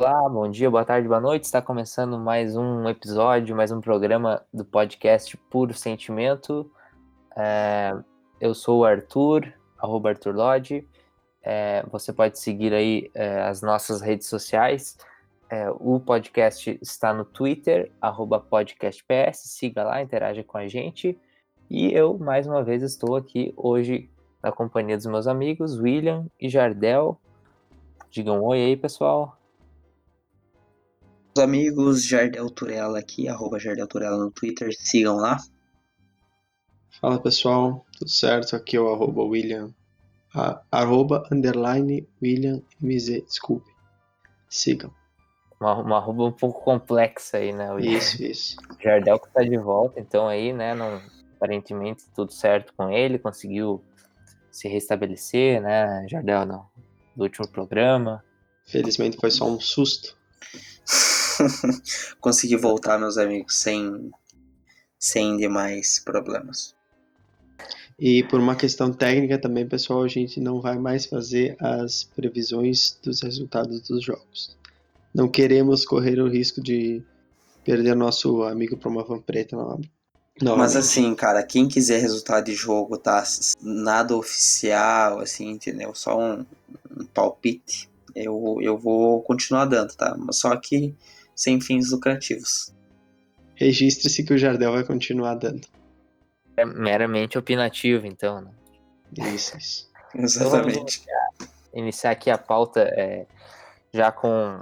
Olá, bom dia, boa tarde, boa noite. Está começando mais um episódio, mais um programa do podcast Puro Sentimento. É, eu sou o Arthur, arroba Arthur Lodge. É, você pode seguir aí é, as nossas redes sociais. É, o podcast está no Twitter, arroba podcastps. Siga lá, interaja com a gente. E eu, mais uma vez, estou aqui hoje na companhia dos meus amigos, William e Jardel. Digam um oi aí, pessoal amigos, Jardel Turella aqui, arroba Jardel Turella no Twitter, sigam lá. Fala pessoal, tudo certo? Aqui é o arroba William, a, arroba underline William MZ, desculpe. Sigam. Uma, uma arroba um pouco complexa aí, né? William? Isso, isso. Jardel que tá de volta, então aí, né, não, aparentemente tudo certo com ele, conseguiu se restabelecer, né, Jardel, no, no último programa. Felizmente foi só um susto. consegui voltar, meus amigos, sem, sem demais problemas. E por uma questão técnica também, pessoal, a gente não vai mais fazer as previsões dos resultados dos jogos. Não queremos correr o risco de perder nosso amigo para uma van preta Não, Mas assim, cara, quem quiser resultado de jogo, tá? Nada oficial, assim, entendeu? Só um, um palpite. Eu, eu vou continuar dando, tá? Só que sem fins lucrativos. Registre-se que o Jardel vai continuar dando. É meramente opinativo, então, né? Isso, isso. Exatamente. Então, iniciar aqui a pauta é, já com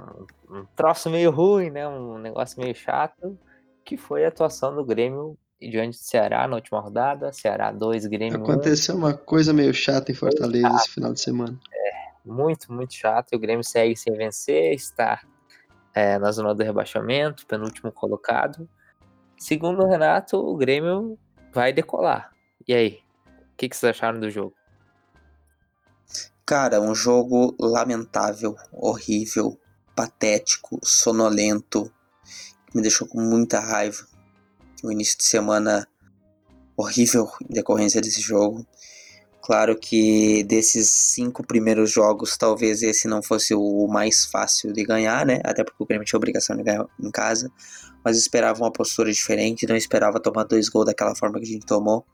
um troço meio ruim, né? Um negócio meio chato, que foi a atuação do Grêmio diante do Ceará na última rodada. Ceará 2, Grêmio Aconteceu 1. uma coisa meio chata em Fortaleza esse final de semana. É, muito, muito chato. E o Grêmio segue sem vencer, está é, na zona do rebaixamento, penúltimo colocado. Segundo o Renato, o Grêmio vai decolar. E aí? O que, que vocês acharam do jogo? Cara, um jogo lamentável, horrível, patético, sonolento, que me deixou com muita raiva. O início de semana horrível em decorrência desse jogo. Claro que desses cinco primeiros jogos, talvez esse não fosse o mais fácil de ganhar, né? Até porque o Grêmio tinha obrigação de ganhar em casa. Mas esperava uma postura diferente, não esperava tomar dois gols daquela forma que a gente tomou.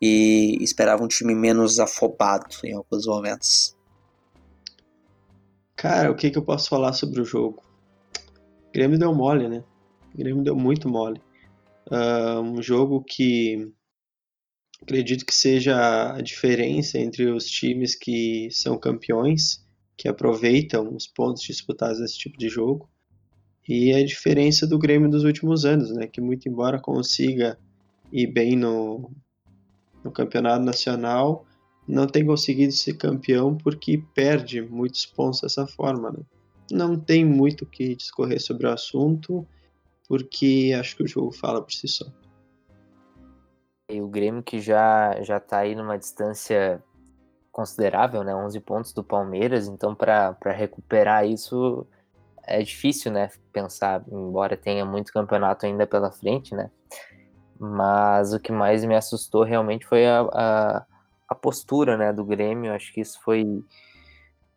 E esperava um time menos afobado em alguns momentos. Cara, o que, que eu posso falar sobre o jogo? O Grêmio deu mole, né? O Grêmio deu muito mole. Uh, um jogo que acredito que seja a diferença entre os times que são campeões, que aproveitam os pontos disputados nesse tipo de jogo, e a diferença do Grêmio dos últimos anos, né, que muito embora consiga ir bem no, no campeonato nacional, não tem conseguido ser campeão porque perde muitos pontos dessa forma. Né? Não tem muito o que discorrer sobre o assunto, porque acho que o jogo fala por si só. E o Grêmio que já já tá aí numa distância considerável, né? 11 pontos do Palmeiras, então para recuperar isso é difícil, né? Pensar, embora tenha muito campeonato ainda pela frente, né? Mas o que mais me assustou realmente foi a, a, a postura, né, do Grêmio. Acho que isso foi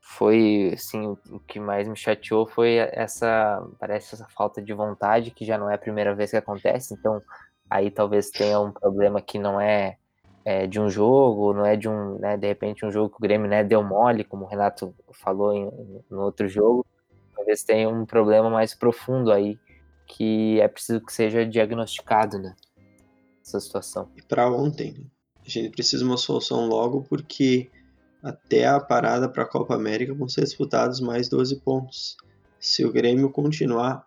foi assim o que mais me chateou foi essa parece essa falta de vontade que já não é a primeira vez que acontece então aí talvez tenha um problema que não é, é, de um jogo, não é de um, né, de repente um jogo que o Grêmio né, deu mole, como o Renato falou em, no outro jogo, talvez tenha um problema mais profundo aí, que é preciso que seja diagnosticado, né, essa situação. E para ontem, né? a gente precisa uma solução logo, porque até a parada para a Copa América vão ser disputados mais 12 pontos. Se o Grêmio continuar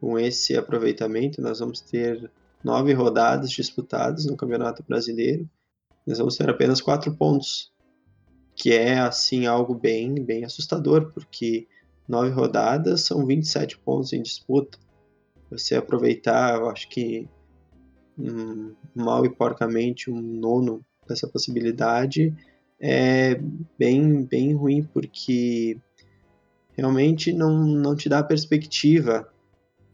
com esse aproveitamento, nós vamos ter nove rodadas disputadas no Campeonato Brasileiro, nós vamos ter apenas quatro pontos, que é assim algo bem, bem assustador, porque nove rodadas são 27 pontos em disputa. Você aproveitar, eu acho que um, mal e porcamente um nono dessa possibilidade é bem, bem ruim, porque realmente não, não te dá perspectiva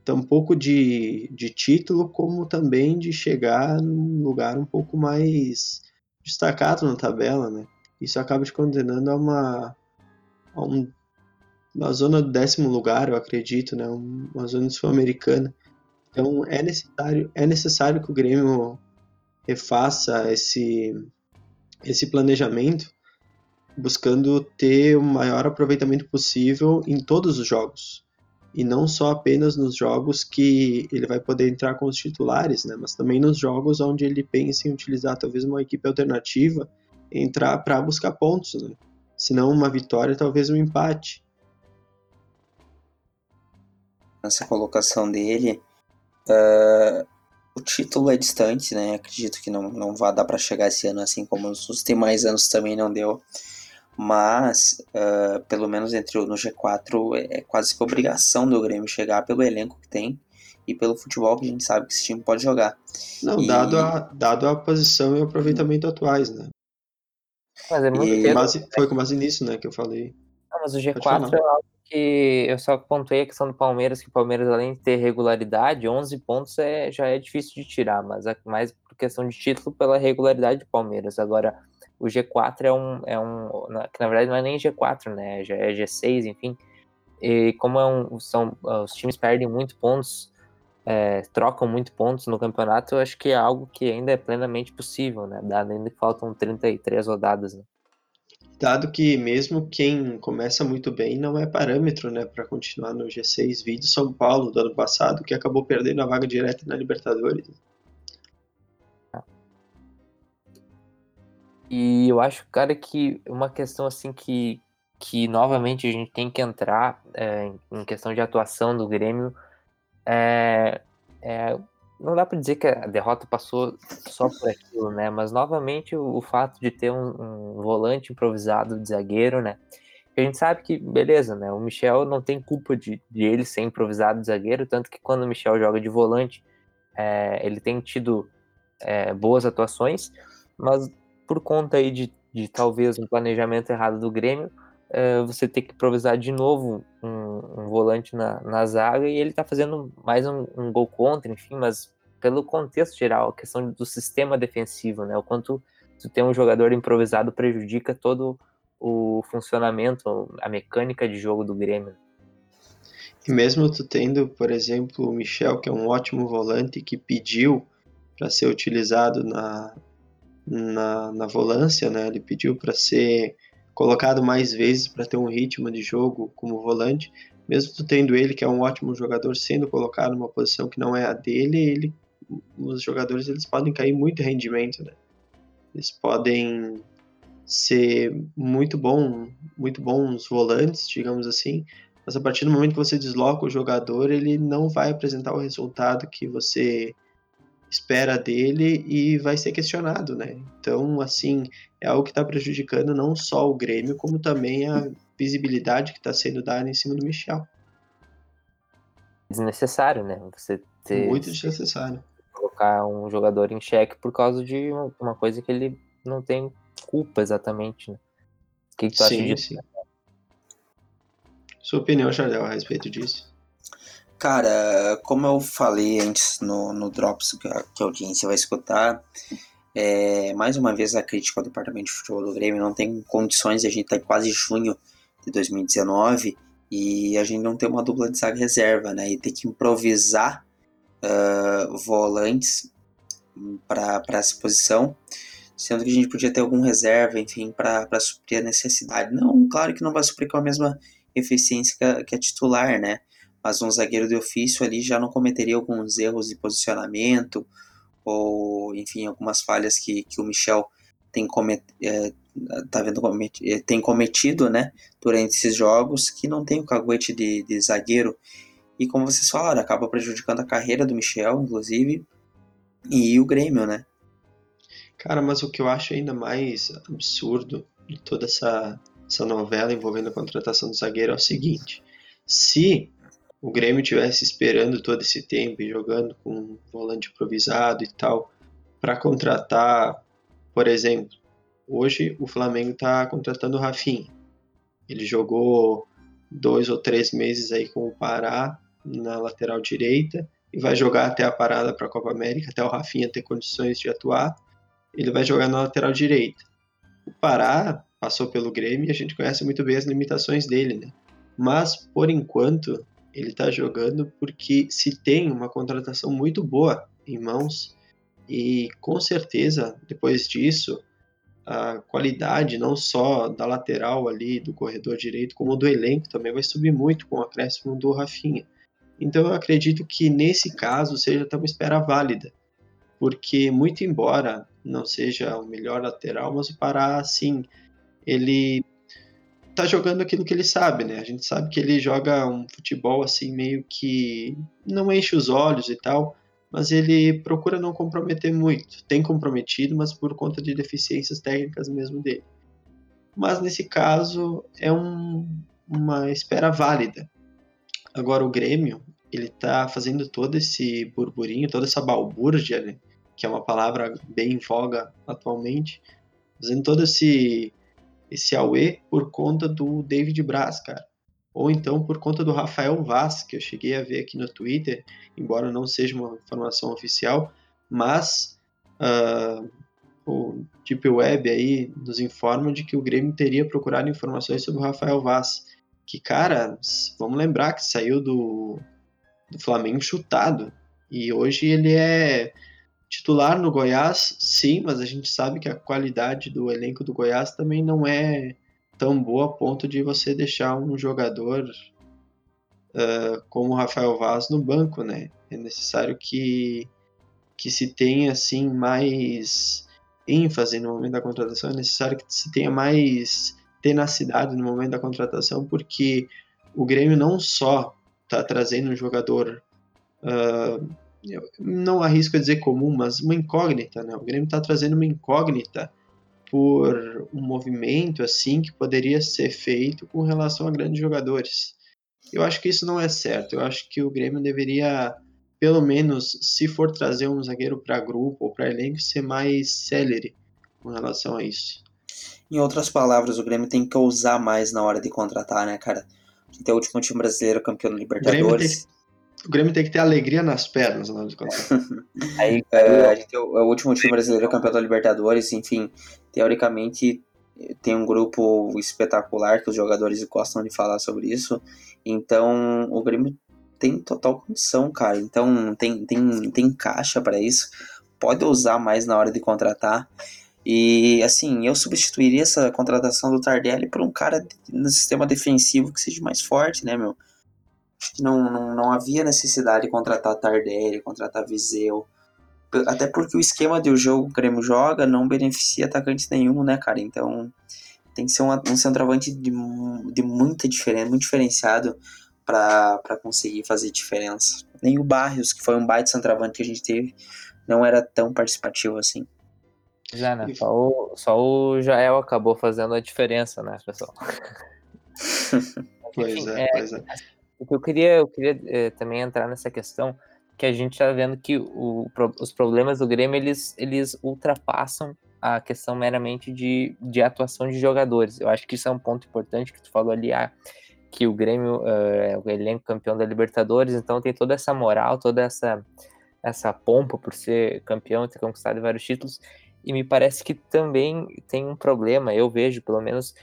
tampouco de, de título, como também de chegar num lugar um pouco mais destacado na tabela, né? Isso acaba te condenando a uma a um na zona do décimo lugar, eu acredito, né? Uma zona sul-americana. Então é necessário, é necessário que o Grêmio refaça esse, esse planejamento, buscando ter o maior aproveitamento possível em todos os jogos. E não só apenas nos jogos que ele vai poder entrar com os titulares, né? mas também nos jogos onde ele pensa em utilizar talvez uma equipe alternativa, entrar para buscar pontos. Né? Se não uma vitória, talvez um empate. Nessa colocação dele, uh, o título é distante, né? Acredito que não, não vai dar para chegar esse ano, assim como os demais anos também não deu. Mas, uh, pelo menos entre no G4, é, é quase que obrigação do Grêmio chegar pelo elenco que tem e pelo futebol que a gente sabe que esse time pode jogar. Não, e... dado, a, dado a posição e o aproveitamento atuais, né? Mas é muito e... base, Foi com base nisso, né, que eu falei. Não, mas o G4 é algo que eu só pontuei a questão do Palmeiras, que o Palmeiras, além de ter regularidade, 11 pontos é, já é difícil de tirar, mas é mais por questão de título pela regularidade do Palmeiras. Agora, o G4 é um, é um que na verdade não é nem G4, né, já é G6, enfim, e como é um, são, os times perdem muito pontos, é, trocam muito pontos no campeonato, eu acho que é algo que ainda é plenamente possível, né, dado ainda que faltam 33 rodadas, né. Dado que mesmo quem começa muito bem não é parâmetro né, para continuar no G6, vídeo São Paulo do ano passado, que acabou perdendo a vaga direta na Libertadores. E eu acho, cara, que uma questão assim que, que novamente a gente tem que entrar é, em questão de atuação do Grêmio é, é não dá para dizer que a derrota passou só por aquilo, né? Mas novamente o, o fato de ter um, um, volante improvisado de zagueiro, né? A gente sabe que, beleza, né? O Michel não tem culpa de, de ele ser improvisado de zagueiro, tanto que quando o Michel joga de volante, é, ele tem tido é, boas atuações, mas por conta aí de, de talvez um planejamento errado do Grêmio, é, você ter que improvisar de novo um, um volante na, na, zaga e ele tá fazendo mais um, um, gol contra, enfim, mas pelo contexto geral, a questão do sistema defensivo, né? O quanto tu ter um jogador improvisado prejudica todo o funcionamento, a mecânica de jogo do Grêmio. E mesmo tu tendo, por exemplo, o Michel, que é um ótimo volante que pediu para ser utilizado na, na, na volância, né? Ele pediu para ser colocado mais vezes para ter um ritmo de jogo como volante, mesmo tu tendo ele que é um ótimo jogador sendo colocado numa posição que não é a dele, ele os jogadores eles podem cair muito rendimento, né? Eles podem ser muito bom, muito bons volantes, digamos assim, mas a partir do momento que você desloca o jogador, ele não vai apresentar o resultado que você espera dele e vai ser questionado, né? Então, assim, é algo que está prejudicando não só o Grêmio, como também a visibilidade que está sendo dada em cima do Michel. Desnecessário, né? Você ter, Muito desnecessário. Colocar um jogador em xeque por causa de uma coisa que ele não tem culpa exatamente, né? O que, que tu sim, acha disso? Sim. Sua opinião, Jardel, a respeito disso? Cara, como eu falei antes no, no Drops, que a, que a audiência vai escutar, é, mais uma vez a crítica ao departamento de futebol do Grêmio não tem condições, a gente está quase junho de 2019 e a gente não tem uma dupla de zaga reserva, né? E ter que improvisar uh, volantes para essa posição, sendo que a gente podia ter algum reserva, enfim, para suprir a necessidade. Não, claro que não vai suprir com a mesma eficiência que a, que a titular, né? Mas um zagueiro de ofício ali já não cometeria alguns erros de posicionamento ou, enfim, algumas falhas que, que o Michel tem, comet, é, tá vendo, é, tem cometido né, durante esses jogos que não tem o caguete de, de zagueiro. E como vocês falaram, acaba prejudicando a carreira do Michel, inclusive, e o Grêmio, né? Cara, mas o que eu acho ainda mais absurdo de toda essa, essa novela envolvendo a contratação do zagueiro é o seguinte: se o Grêmio tivesse esperando todo esse tempo e jogando com um volante improvisado e tal, para contratar, por exemplo, hoje o Flamengo está contratando o Rafinha. Ele jogou dois ou três meses aí com o Pará na lateral direita e vai jogar até a parada para a Copa América, até o Rafinha ter condições de atuar. Ele vai jogar na lateral direita. O Pará passou pelo Grêmio e a gente conhece muito bem as limitações dele, né? mas por enquanto ele está jogando porque se tem uma contratação muito boa em mãos e com certeza depois disso a qualidade não só da lateral ali do corredor direito como do elenco também vai subir muito com o acréscimo do Rafinha. Então eu acredito que nesse caso seja até uma espera válida, porque muito embora não seja o melhor lateral, mas o Pará sim, ele tá jogando aquilo que ele sabe, né? A gente sabe que ele joga um futebol assim meio que não enche os olhos e tal, mas ele procura não comprometer muito. Tem comprometido, mas por conta de deficiências técnicas mesmo dele. Mas nesse caso é um, uma espera válida. Agora o Grêmio, ele tá fazendo todo esse burburinho, toda essa balbúrdia, né? que é uma palavra bem em voga atualmente, fazendo todo esse esse Aue por conta do David Braz, cara. Ou então por conta do Rafael Vaz, que eu cheguei a ver aqui no Twitter, embora não seja uma informação oficial, mas uh, o Deep Web aí nos informa de que o Grêmio teria procurado informações sobre o Rafael Vaz. Que, cara, vamos lembrar que saiu do, do Flamengo chutado. E hoje ele é Titular no Goiás, sim, mas a gente sabe que a qualidade do elenco do Goiás também não é tão boa a ponto de você deixar um jogador uh, como o Rafael Vaz no banco, né? É necessário que, que se tenha assim mais ênfase no momento da contratação, é necessário que se tenha mais tenacidade no momento da contratação, porque o Grêmio não só está trazendo um jogador uh, eu não arrisco a dizer comum, mas uma incógnita, né? O Grêmio está trazendo uma incógnita por um movimento assim que poderia ser feito com relação a grandes jogadores. Eu acho que isso não é certo. Eu acho que o Grêmio deveria, pelo menos, se for trazer um zagueiro para grupo ou para elenco, ser mais célere com relação a isso. Em outras palavras, o Grêmio tem que ousar mais na hora de contratar, né, cara? A gente é o último time brasileiro campeão da Libertadores o Grêmio tem que ter alegria nas pernas, não de contas. Aí, é, a gente é o, é o último time brasileiro campeão da Libertadores, enfim, teoricamente tem um grupo espetacular que os jogadores gostam de falar sobre isso. Então, o Grêmio tem total condição, cara. Então, tem, tem, tem caixa para isso. Pode usar mais na hora de contratar. E, assim, eu substituiria essa contratação do Tardelli por um cara no sistema defensivo que seja mais forte, né, meu? Não, não, não havia necessidade de contratar Tardelli, contratar Viseu. Até porque o esquema do jogo que o Grêmio joga não beneficia atacante nenhum, né, cara? Então tem que ser um, um centroavante de, de muita diferença, muito diferenciado para conseguir fazer diferença. Nem o Barrios, que foi um baita centroavante que a gente teve, não era tão participativo assim. Já, né? Só o, só o Jael acabou fazendo a diferença, né, pessoal? pois Enfim, é, é, pois é. O que eu queria, eu queria eh, também entrar nessa questão que a gente está vendo que o, os problemas do Grêmio eles, eles ultrapassam a questão meramente de, de atuação de jogadores. Eu acho que isso é um ponto importante que tu falou ali, ah, que o Grêmio eh, é o elenco campeão da Libertadores, então tem toda essa moral, toda essa, essa pompa por ser campeão ter conquistado vários títulos. E me parece que também tem um problema, eu vejo pelo menos,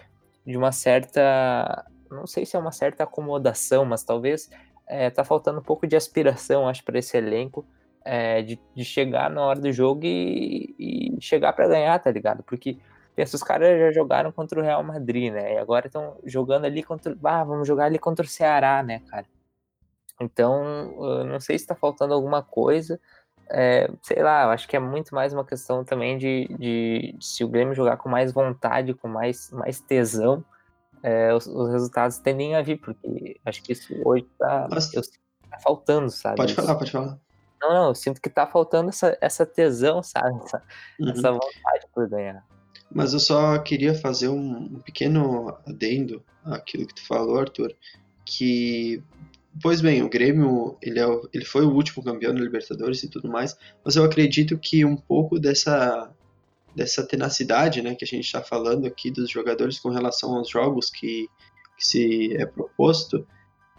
de uma certa não sei se é uma certa acomodação, mas talvez é, tá faltando um pouco de aspiração, acho, para esse elenco, é, de, de, chegar na hora do jogo e, e chegar para ganhar, tá ligado? Porque os caras já jogaram contra o Real Madrid, né? E agora estão jogando ali contra. Ah, vamos jogar ali contra o Ceará, né, cara? Então, não sei se tá faltando alguma coisa. É, sei lá, acho que é muito mais uma questão também de, de, de se o Grêmio jogar com mais vontade, com mais, mais tesão, é, os, os, resultados tendem a vir, porque acho que isso hoje tá, eu, tá faltando, sabe? Pode falar, pode falar. Não, não, eu sinto que tá faltando essa, essa tesão, sabe? Essa, uhum. essa vontade por ganhar. Mas eu só queria fazer um, um pequeno adendo àquilo que tu falou, Arthur, que Pois bem, o Grêmio ele, é o, ele foi o último campeão da Libertadores e tudo mais, mas eu acredito que um pouco dessa dessa tenacidade né, que a gente está falando aqui dos jogadores com relação aos jogos que, que se é proposto,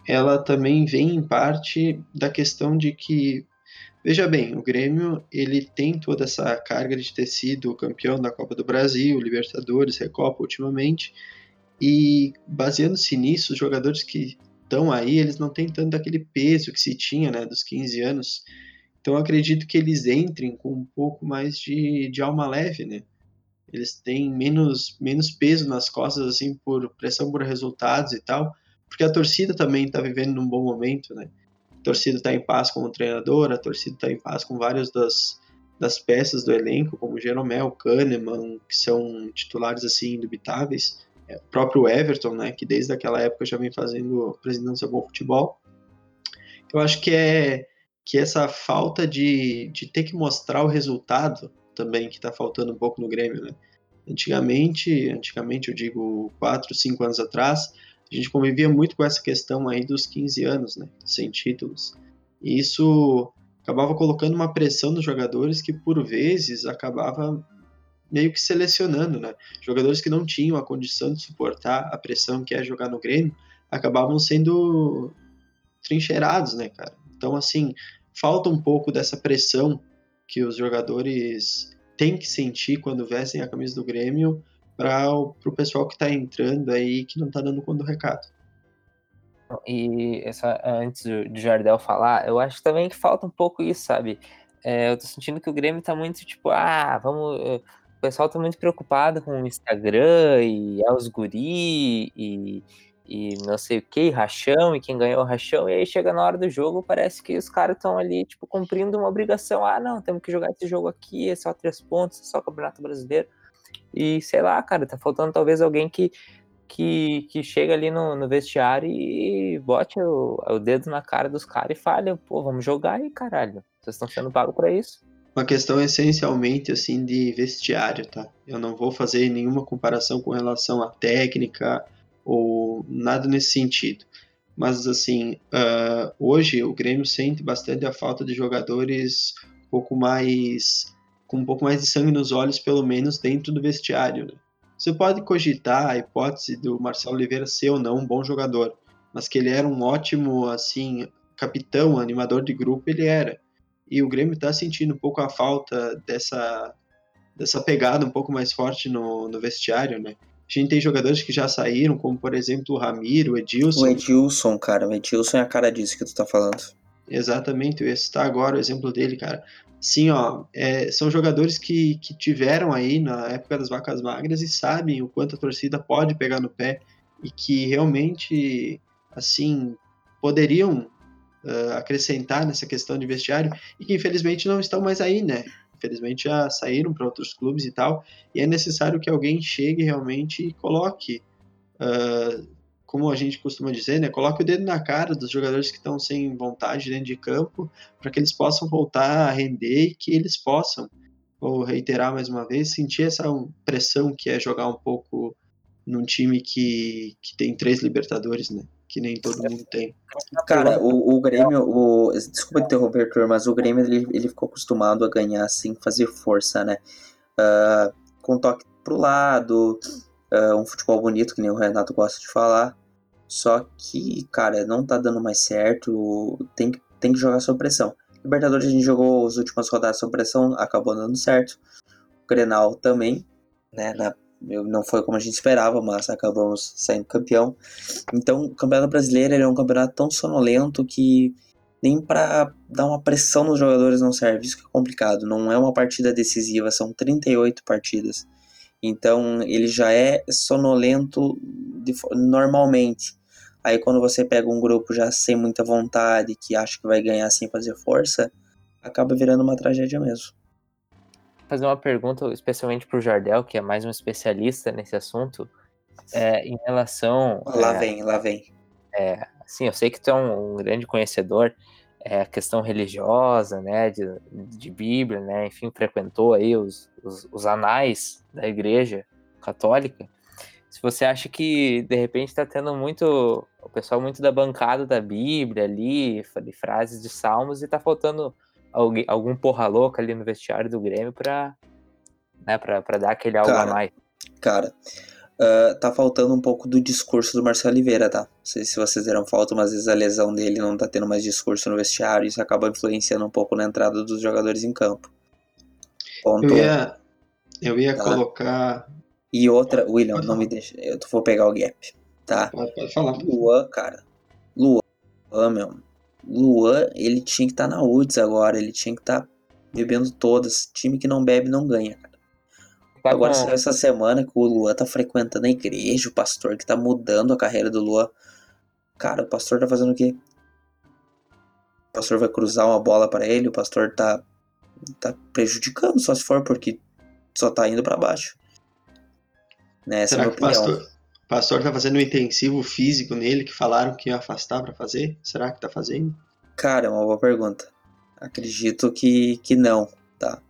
ela também vem em parte da questão de que Veja bem, o Grêmio ele tem toda essa carga de ter sido campeão da Copa do Brasil, Libertadores, Recopa ultimamente, E baseando-se nisso, os jogadores que estão aí, eles não têm tanto aquele peso que se tinha, né, dos 15 anos. Então acredito que eles entrem com um pouco mais de, de alma leve, né? Eles têm menos, menos peso nas costas, assim, por pressão por resultados e tal, porque a torcida também está vivendo num bom momento, né? A torcida está em paz com o treinador, a torcida está em paz com várias das, das peças do elenco, como Jeromel, Kahneman, que são titulares, assim, indubitáveis o é, próprio Everton, né, que desde aquela época já vem fazendo presidência bom futebol. Eu acho que é que essa falta de, de ter que mostrar o resultado também que está faltando um pouco no Grêmio, né? Antigamente, antigamente eu digo 4, 5 anos atrás, a gente convivia muito com essa questão aí dos 15 anos, né, sem títulos. E isso acabava colocando uma pressão nos jogadores que por vezes acabava meio que selecionando, né? Jogadores que não tinham a condição de suportar a pressão que é jogar no Grêmio acabavam sendo trincheirados, né, cara? Então, assim, falta um pouco dessa pressão que os jogadores têm que sentir quando vestem a camisa do Grêmio para o pessoal que está entrando aí que não está dando conta do recado. E essa, antes do Jardel falar, eu acho também que falta um pouco isso, sabe? É, eu tô sentindo que o Grêmio tá muito tipo, ah, vamos eh, o pessoal tá muito preocupado com o Instagram e é os guri e, e não sei o que, rachão, e quem ganhou rachão, e aí chega na hora do jogo, parece que os caras estão ali, tipo, cumprindo uma obrigação. Ah, não, temos que jogar esse jogo aqui, é só três pontos, é só Campeonato Brasileiro. E sei lá, cara, tá faltando talvez alguém que, que, que chega ali no, no vestiário e bote o, o dedo na cara dos caras e fale, pô, vamos jogar aí, caralho. Vocês estão sendo pagos para isso uma questão essencialmente assim de vestiário, tá? Eu não vou fazer nenhuma comparação com relação à técnica nada nesse sentido. Mas assim, uh, hoje o Grêmio sente bastante a falta de jogadores um pouco mais com um pouco mais de sangue nos olhos, pelo menos dentro do vestiário. Né? Você pode cogitar a hipótese do Marcelo Oliveira ser ou não um bom jogador, mas que ele era um ótimo assim capitão, animador de grupo, ele era e o Grêmio está sentindo um pouco a falta dessa, dessa pegada um pouco mais forte no, no vestiário, né? A gente tem jogadores que já saíram, como por exemplo o Ramiro, o Edilson. O Edilson, cara, o Edilson é a cara disso que tu tá falando. Exatamente, eu ia citar agora o exemplo dele, cara. Sim, ó, é, são jogadores que, que tiveram aí na época das vacas magras e sabem o quanto a torcida pode pegar no pé e que realmente, assim, poderiam uh, acrescentar nessa questão de vestiário e que infelizmente não estão mais aí, né? Infelizmente já saíram para outros clubes e tal, e é necessário que alguém chegue realmente e coloque, uh, como a gente costuma dizer, né? Coloque o dedo na cara dos jogadores que estão sem vontade dentro de campo, para que eles possam voltar a render e que eles possam, vou reiterar mais uma vez, sentir essa pressão que é jogar um pouco num time que, que tem três Libertadores, né? Que nem todo mundo tem. Cara, o, o Grêmio, o, desculpa interromper, Arthur, mas o Grêmio ele, ele ficou acostumado a ganhar sem fazer força, né? Uh, com toque pro lado, uh, um futebol bonito, que nem o Renato gosta de falar. Só que, cara, não tá dando mais certo, tem, tem que jogar sob pressão. Libertadores a gente jogou as últimas rodadas sob pressão, acabou dando certo. O Grenal também, né? Na não foi como a gente esperava, mas acabamos saindo campeão. Então, o Campeonato Brasileiro é um campeonato tão sonolento que nem para dar uma pressão nos jogadores não serve. Isso que é complicado. Não é uma partida decisiva, são 38 partidas. Então, ele já é sonolento de, normalmente. Aí, quando você pega um grupo já sem muita vontade, que acha que vai ganhar sem fazer força, acaba virando uma tragédia mesmo fazer uma pergunta, especialmente para o Jardel, que é mais um especialista nesse assunto, é, em relação. Lá é, vem, lá vem. É, assim, eu sei que tu é um, um grande conhecedor é, questão religiosa, né, de, de Bíblia, né, enfim, frequentou aí os, os, os anais da Igreja Católica. Se você acha que de repente está tendo muito o pessoal muito da bancada da Bíblia ali, de frases de salmos e está faltando alguém, algum porra louca ali no vestiário do Grêmio pra, né, pra, pra dar aquele algo cara, a mais. Cara, uh, tá faltando um pouco do discurso do Marcelo Oliveira, tá? Não sei se vocês deram falta, mas às vezes a lesão dele não tá tendo mais discurso no vestiário, e isso acaba influenciando um pouco na entrada dos jogadores em campo. Ponto eu ia, eu ia tá. colocar E outra, William, não me deixa. Eu vou pegar o gap, tá? Pode, pode falar. Luan, cara. Luan, meu. Luan, ele tinha que estar na UDS agora. Ele tinha que estar bebendo todas. Time que não bebe não ganha, cara. Tá Agora saiu essa semana que o Luan tá frequentando a igreja, o pastor que tá mudando a carreira do Luan. Cara, o pastor tá fazendo o quê? O pastor vai cruzar uma bola pra ele, o pastor tá, tá prejudicando, só se for, porque só tá indo pra baixo. Né, essa é a Será minha que o opinião. pastor, pastor tá fazendo um intensivo físico nele que falaram que ia afastar pra fazer? Será que tá fazendo? Cara, é uma boa pergunta. Acredito que, que não, tá?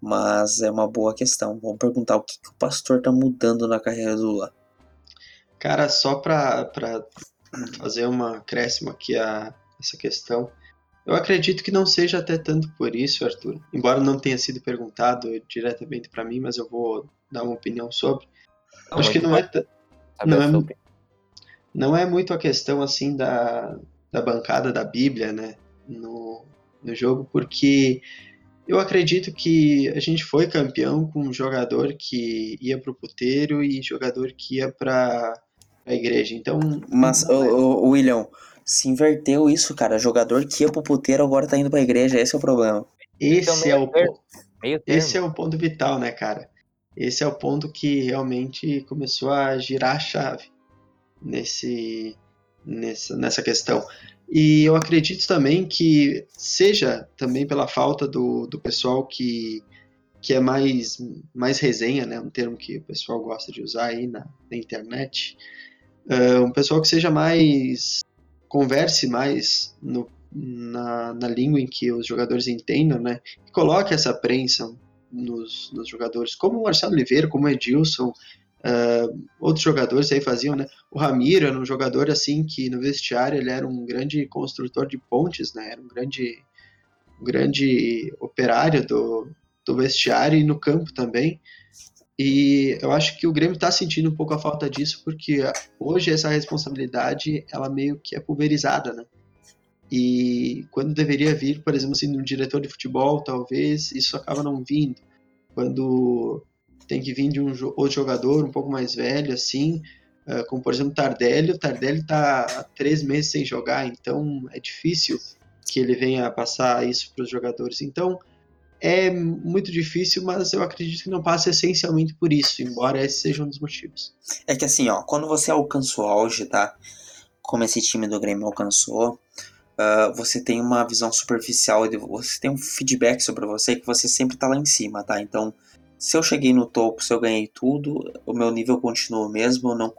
Mas é uma boa questão. Vamos perguntar o que, que o pastor tá mudando na carreira do Luan. Cara, só pra, pra fazer uma acréscimo aqui a essa questão, eu acredito que não seja até tanto por isso, Arthur. Embora não tenha sido perguntado diretamente pra mim, mas eu vou dar uma opinião sobre. Não, Acho que não é, bom não é- opinião. não é muito a questão assim da, da bancada da Bíblia, né, no, no jogo, porque eu acredito que a gente foi campeão com um jogador que ia pro puteiro e jogador que ia pra, pra igreja. Então, Mas, é- ô, ô, William, se inverteu isso, cara. Jogador que ia pro puteiro agora tá indo pra igreja. Esse é o problema. esse Então, é o. Esse é o ponto vital, né, cara? Esse é o ponto que realmente começou a girar a chave nesse, nessa, nessa questão. E eu acredito também que seja também pela falta do, do pessoal que, que é mais, mais resenha, né? Um termo que o pessoal gosta de usar aí na, na internet. Ah, um pessoal que seja mais. converse mais no, na, na língua em que os jogadores entendam, né? E coloque essa prensa nos, nos jogadores, como o Marcelo Oliveira, como o Edilson, ah, outros jogadores aí faziam, né? O Ramiro era um jogador assim que no vestiário ele era um grande construtor de pontes, né? Era um grande, um grande operário do, do vestiário e no campo também. E eu acho que o Grêmio está sentindo um pouco a falta disso, porque hoje essa responsabilidade ela meio que é pulverizada, né? E quando deveria vir, por exemplo, assim, um diretor de futebol, talvez, isso acaba não vindo. Quando tem que vir de um outro jogador um pouco mais velho, assim, eh, como por exemplo Tardelli, o Tardelli está há três meses sem jogar, então é difícil que ele venha passar isso para os jogadores. Então é muito difícil, mas eu acredito que não passa essencialmente por isso, embora esse seja um dos motivos. É que assim, ó, quando você alcança o auge, tá? Como esse time do Grêmio alcançou, ah, você tem uma visão superficial, você tem um feedback sobre você que você sempre tá lá em cima, tá? Então, se eu cheguei no topo, se eu ganhei tudo, o meu nível continua o mesmo, não,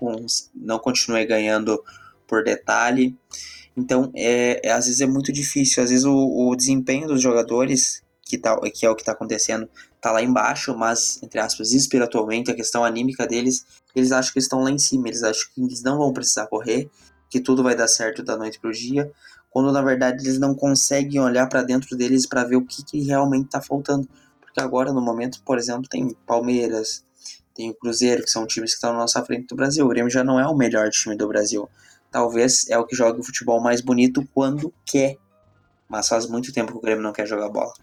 não continuei ganhando por detalhe. Então, é, é- às vezes é muito difícil, às vezes o, o desempenho dos jogadores, que, tá, que é o que tá acontecendo, tá lá embaixo, mas, entre aspas, espiritualmente, a questão anímica deles eles acham que estão lá em cima, eles acham que eles não vão precisar correr, que tudo vai dar certo da noite pro dia, quando na verdade eles não conseguem olhar para dentro deles para ver o que, que realmente tá faltando. Porque agora, no momento, por exemplo, tem Palmeiras, tem o Cruzeiro, que são times que estão na nossa frente do Brasil. O Grêmio já não é o melhor time do Brasil. Talvez é o que joga o futebol mais bonito quando quer. Mas faz muito tempo que o Grêmio não quer jogar bola.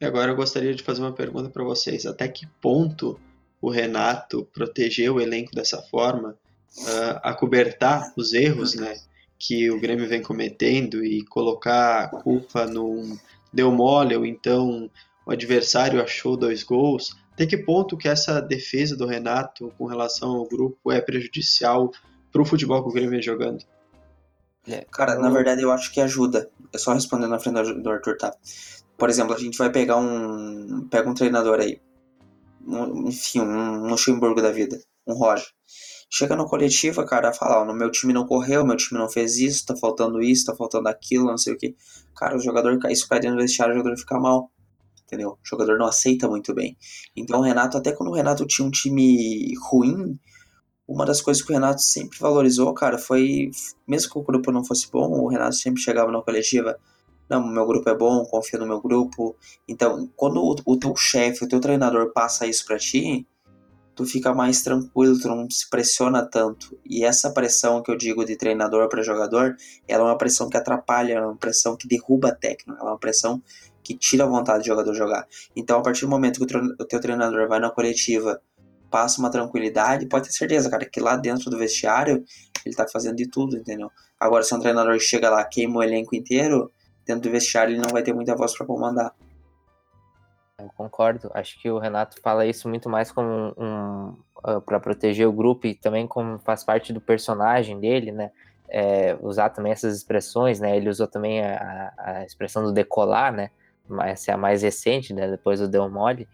E agora eu gostaria de fazer uma pergunta para vocês: até que ponto o Renato protegeu o elenco dessa forma, uh, acobertar os erros, né, que o Grêmio vem cometendo e colocar a culpa no deu mole ou então o adversário achou dois gols? Até que ponto que essa defesa do Renato com relação ao grupo é prejudicial para o futebol que o Grêmio vem jogando? Cara, na verdade eu acho que ajuda. É só respondendo na frente do Arthur, tá? Por exemplo, a gente vai pegar um. Pega um treinador aí. Um, enfim, um Luxemburgo da vida. Um Roger. Chega na coletiva, cara, fala, ó, no meu time não correu, meu time não fez isso, tá faltando isso, tá faltando aquilo, não sei o que. Cara, o jogador, isso cai dentro do vestiário, o jogador fica mal. Entendeu? O jogador não aceita muito bem. Então o Renato, até quando o Renato tinha um time ruim, uma das coisas que o Renato sempre valorizou, cara, foi, mesmo que o grupo não fosse bom, o Renato sempre chegava na coletiva, não, meu grupo é bom, confia no meu grupo. Então, quando o, o teu chefe, o teu treinador passa isso pra ti, tu fica mais tranquilo, tu não se pressiona tanto. E essa pressão que eu digo de treinador para jogador, ela é uma pressão que atrapalha, é uma pressão que derruba a técnica, ela é uma pressão que tira a vontade do jogador jogar. Então, a partir do momento que o teu treinador vai na coletiva passa uma tranquilidade, pode ter certeza, cara, que lá dentro do vestiário ele tá fazendo de tudo, entendeu? Agora, se um treinador chega lá, queima o elenco inteiro, dentro do vestiário ele não vai ter muita voz para comandar. Eu concordo. Acho que o Renato fala isso muito mais como um, um uh, para proteger o grupo e também como faz parte do personagem dele, né? É, usar também essas expressões, né? Ele usou também a, a expressão do decolar, né? Essa é a mais recente, né? Depois do Deu Mole.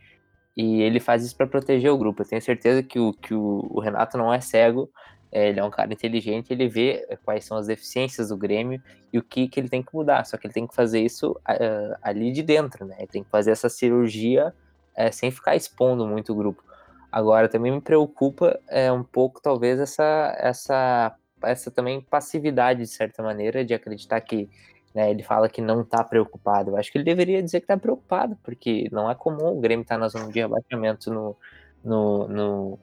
E ele faz isso para proteger o grupo. Eu tenho certeza que o, que o, o Renato não é cego, é, ele é um cara inteligente, ele vê quais são as deficiências do Grêmio e o que, que ele tem que mudar. Só que ele tem que fazer isso uh, ali de dentro, né? Ele tem que fazer essa cirurgia uh, sem ficar expondo muito o grupo. Agora, também me preocupa é, um pouco, talvez, essa, essa, essa também passividade, de certa maneira, de acreditar que né, ele fala que não está preocupado. Eu acho que ele deveria dizer que está preocupado, porque não é comum o Grêmio estar tá na zona de abaixamento no, no, no,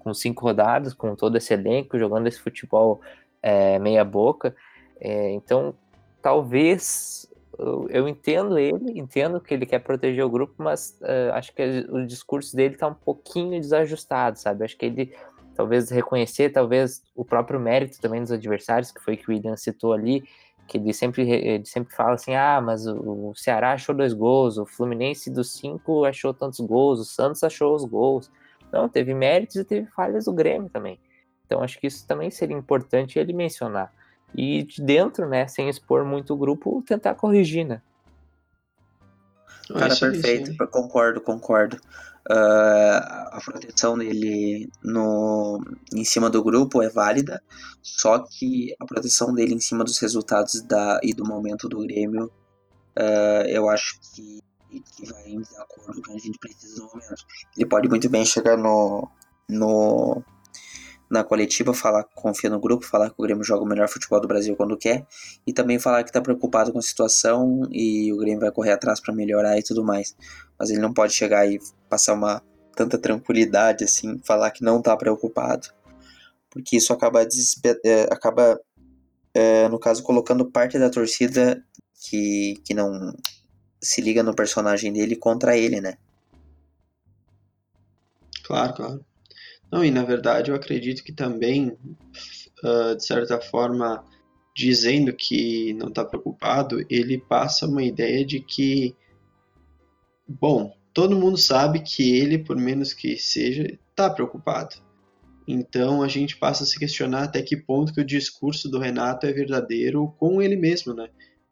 com cinco rodadas, com todo esse elenco, jogando esse futebol é, meia boca. É, então, talvez eu, eu, entendo ele, entendo que ele quer proteger o grupo, mas uh, acho que o discurso dele está um pouquinho desajustado, sabe? Acho que ele talvez reconhecer, talvez o próprio mérito também dos adversários, que foi que o William citou ali, que ele sempre, ele sempre fala assim, ah, mas o Ceará achou dois gols, o Fluminense dos cinco achou tantos gols, o Santos achou os gols. Não, teve méritos e teve falhas do Grêmio também. Então acho que isso também seria importante ele mencionar. E de dentro, né, sem expor muito o grupo, tentar corrigir, né? Cara, perfeito, concordo, concordo. Uh, a proteção dele no, em cima do grupo é válida, só que a proteção dele em cima dos resultados da, e do momento do Grêmio, uh, eu acho que que vai em desacordo com o que a gente precisa no momento. Ele pode muito bem chegar no, no na coletiva, falar que confia no grupo, falar que o Grêmio joga o melhor futebol do Brasil quando quer, e também falar que está preocupado com a situação e o Grêmio vai correr atrás para melhorar e tudo mais. Mas ele não pode chegar e passar uma tanta tranquilidade assim, falar que não está preocupado, porque isso acaba, é, acaba é, no caso, colocando parte da torcida que, que não se liga no personagem dele contra ele, né? Claro, claro. Não, e na verdade eu acredito que também, uh, de certa forma, dizendo que não está preocupado, ele passa uma ideia de que, bom, todo mundo sabe que ele, por menos que seja, está preocupado. Então a gente passa a se questionar até que ponto que o discurso do Renato é verdadeiro com ele mesmo, né?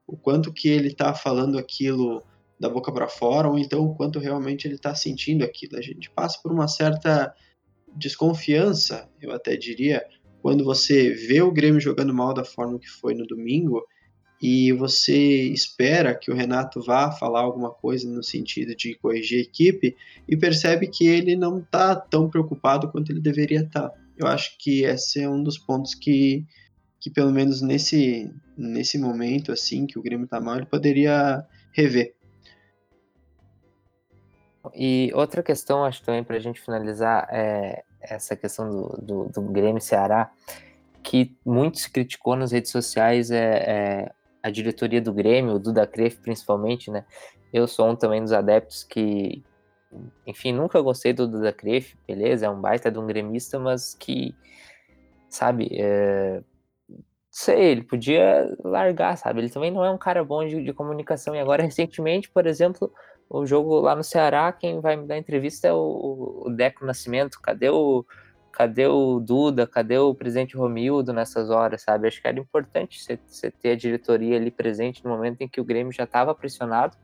O quanto que ele está falando aquilo da boca para fora, ou então o quanto realmente ele está sentindo aquilo. A gente passa por uma certa desconfiança, eu até diria, quando você vê o Grêmio jogando mal da forma que foi no domingo e você espera que o Renato vá falar alguma coisa no sentido de corrigir a equipe e percebe que ele não está tão preocupado quanto ele deveria estar. Tá. Eu acho que esse é um dos pontos que que pelo menos nesse, nesse momento assim que o Grêmio tá mal, ele poderia rever. E outra questão, acho também para a gente finalizar, é essa questão do, do, do Grêmio Ceará, que muito se criticou nas redes sociais é, é a diretoria do Grêmio, o Duda Cref principalmente, né? Eu sou um também dos adeptos que, enfim, nunca gostei do Duda Cref, beleza, é um baita de um gremista, mas que, sabe, é, sei, ele podia largar, sabe? Ele também não é um cara bom de, de, comunicação. E agora, recentemente, por exemplo, o jogo lá no Ceará, quem vai me dar entrevista é o, o Deco Nascimento. Cadê o, cadê o Duda? Cadê o presidente Romildo nessas horas, sabe? Acho que era importante você ter a diretoria ali presente no momento em que o Grêmio já estava pressionado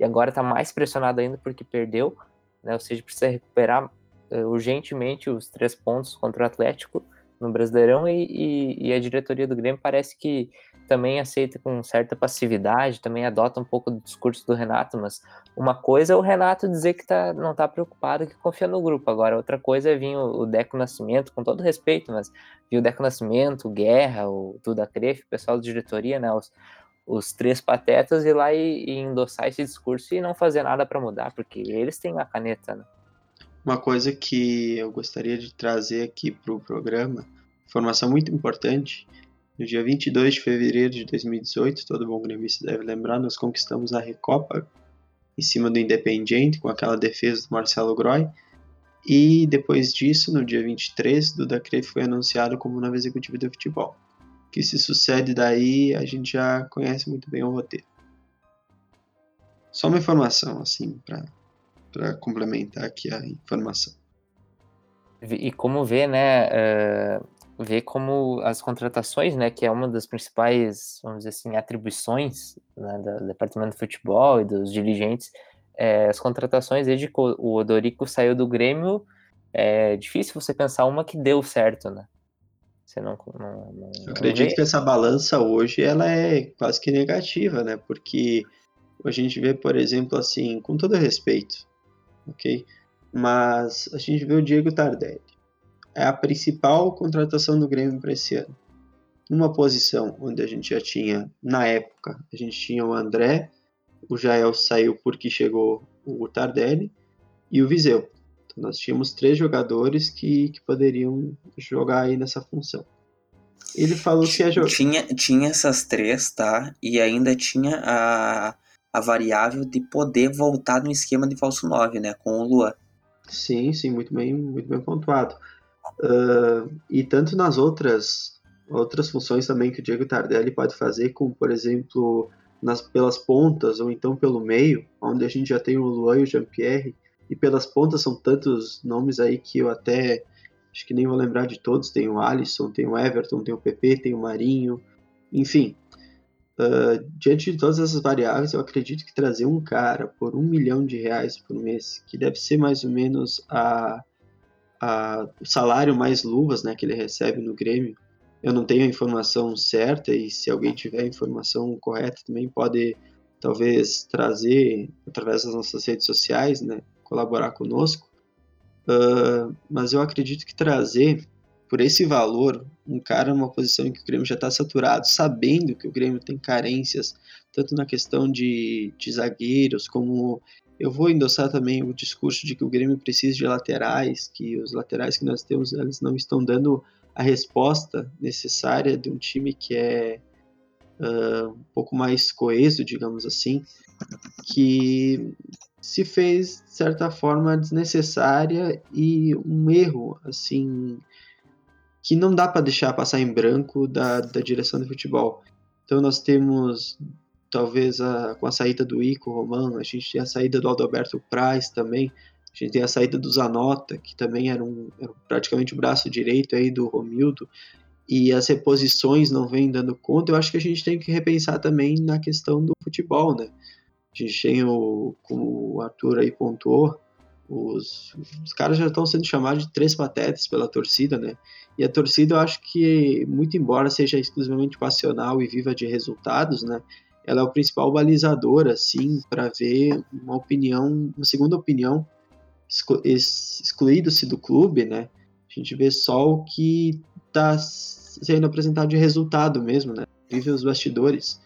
e agora está mais pressionado ainda porque perdeu, né? Ou seja, precisa recuperar uh, urgentemente os três pontos contra o Atlético no Brasileirão e, e, e, a diretoria do Grêmio parece que também aceita com certa passividade, também adota um pouco do discurso do Renato, mas uma coisa é o Renato dizer que tá, não está preocupado, que confia no grupo, agora outra coisa é vir o, o Deco Nascimento, com todo respeito, mas vir o Deco Nascimento, o Guerra, o Duda Crefe, o pessoal da diretoria, né, os, os três patetas ir lá e, e endossar esse discurso e não fazer nada para mudar, porque eles têm a caneta, né? Uma coisa que eu gostaria de trazer aqui para o programa, informação muito importante, no dia 22 de fevereiro de 2018, todo bom gremista deve lembrar, nós conquistamos a Recopa em cima do Independiente, com aquela defesa do Marcelo Groy, E depois disso, no dia 23, Duda Crey foi anunciado como novo executivo do futebol. O que se sucede daí, a gente já conhece muito bem o roteiro. Só uma informação, assim, para complementar aqui a informação. E como vê, né, uh, vê como as contratações, né, que é uma das principais, vamos dizer assim, atribuições né, do departamento de futebol e dos dirigentes, é, as contratações desde que o Odorico saiu do Grêmio, é difícil você pensar uma que deu certo, né? Você não, não, não Eu acredito que essa balança hoje ela é quase que negativa, né? Porque a gente vê, por exemplo, assim, com todo respeito, ok? Mas a gente vê o Diego Tardelli. É a principal contratação do Grêmio para esse ano. Numa posição onde a gente já tinha, na época, a gente tinha o André, o Jael saiu porque chegou o Tardelli e o Viseu. Então nós tínhamos três jogadores que, que poderiam jogar aí nessa função. Ele falou que ia jogar. Tinha, tinha essas três, tá? E ainda tinha a, a variável de poder voltar no esquema de falso 9, né? Com o Luan. Sim, sim, muito bem, muito bem pontuado. Uh, e tanto nas outras outras funções também que o Diego Tardelli pode fazer, como por exemplo nas, pelas pontas ou então pelo meio, onde a gente já tem o Luan e o Jean-Pierre, e pelas pontas são tantos nomes aí que eu até acho que nem vou lembrar de todos. Tem o Alisson, tem o Everton, tem o PP, tem o Marinho, enfim. Uh, diante de todas essas variáveis, eu acredito que trazer um cara por um milhão de reais por mês, que deve ser mais ou menos a, a, o salário mais luvas né, que ele recebe no Grêmio, eu não tenho a informação certa e se alguém tiver a informação correta também pode talvez trazer através das nossas redes sociais, né, colaborar conosco. Uh, mas eu acredito que trazer por esse valor um cara numa posição em que o Grêmio já está saturado, sabendo que o Grêmio tem carências tanto na questão de, de zagueiros como eu vou endossar também o discurso de que o Grêmio precisa de laterais, que os laterais que nós temos eles não estão dando a resposta necessária de um time que é uh, um pouco mais coeso, digamos assim, que se fez de certa forma desnecessária e um erro assim que não dá para deixar passar em branco da, da direção do futebol. Então nós temos talvez a, com a saída do Ico Romano, a gente tem a saída do Adalberto Praz também, a gente tem a saída do Zanota, que também era, um, era praticamente o braço direito aí do Romildo, e as reposições não vêm dando conta, eu acho que a gente tem que repensar também na questão do futebol, né? A gente tem o, como o Arthur aí pontuou, os, os caras já estão sendo chamados de três patetas pela torcida, né? E a torcida, eu acho que, muito embora seja exclusivamente passional e viva de resultados, né? Ela é o principal balizador, assim, para ver uma opinião, uma segunda opinião excluído-se do clube, né? A gente vê só o que está sendo apresentado de resultado mesmo, né? Vive os bastidores.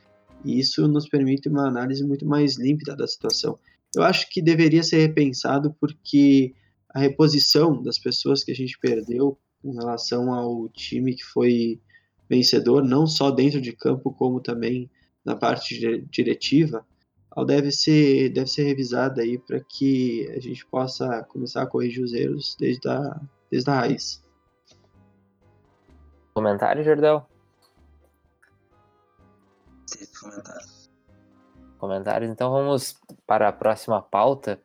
E isso nos permite uma análise muito mais límpida da situação. Eu acho que deveria ser repensado porque a reposição das pessoas que a gente perdeu em relação ao time que foi vencedor, não só dentro de campo, como também na parte diretiva, deve ser, deve ser revisada aí para que a gente possa começar a corrigir os erros desde a, desde a raiz. Comentário, Jordão? Comentários. Comentários. Então vamos para a próxima pauta.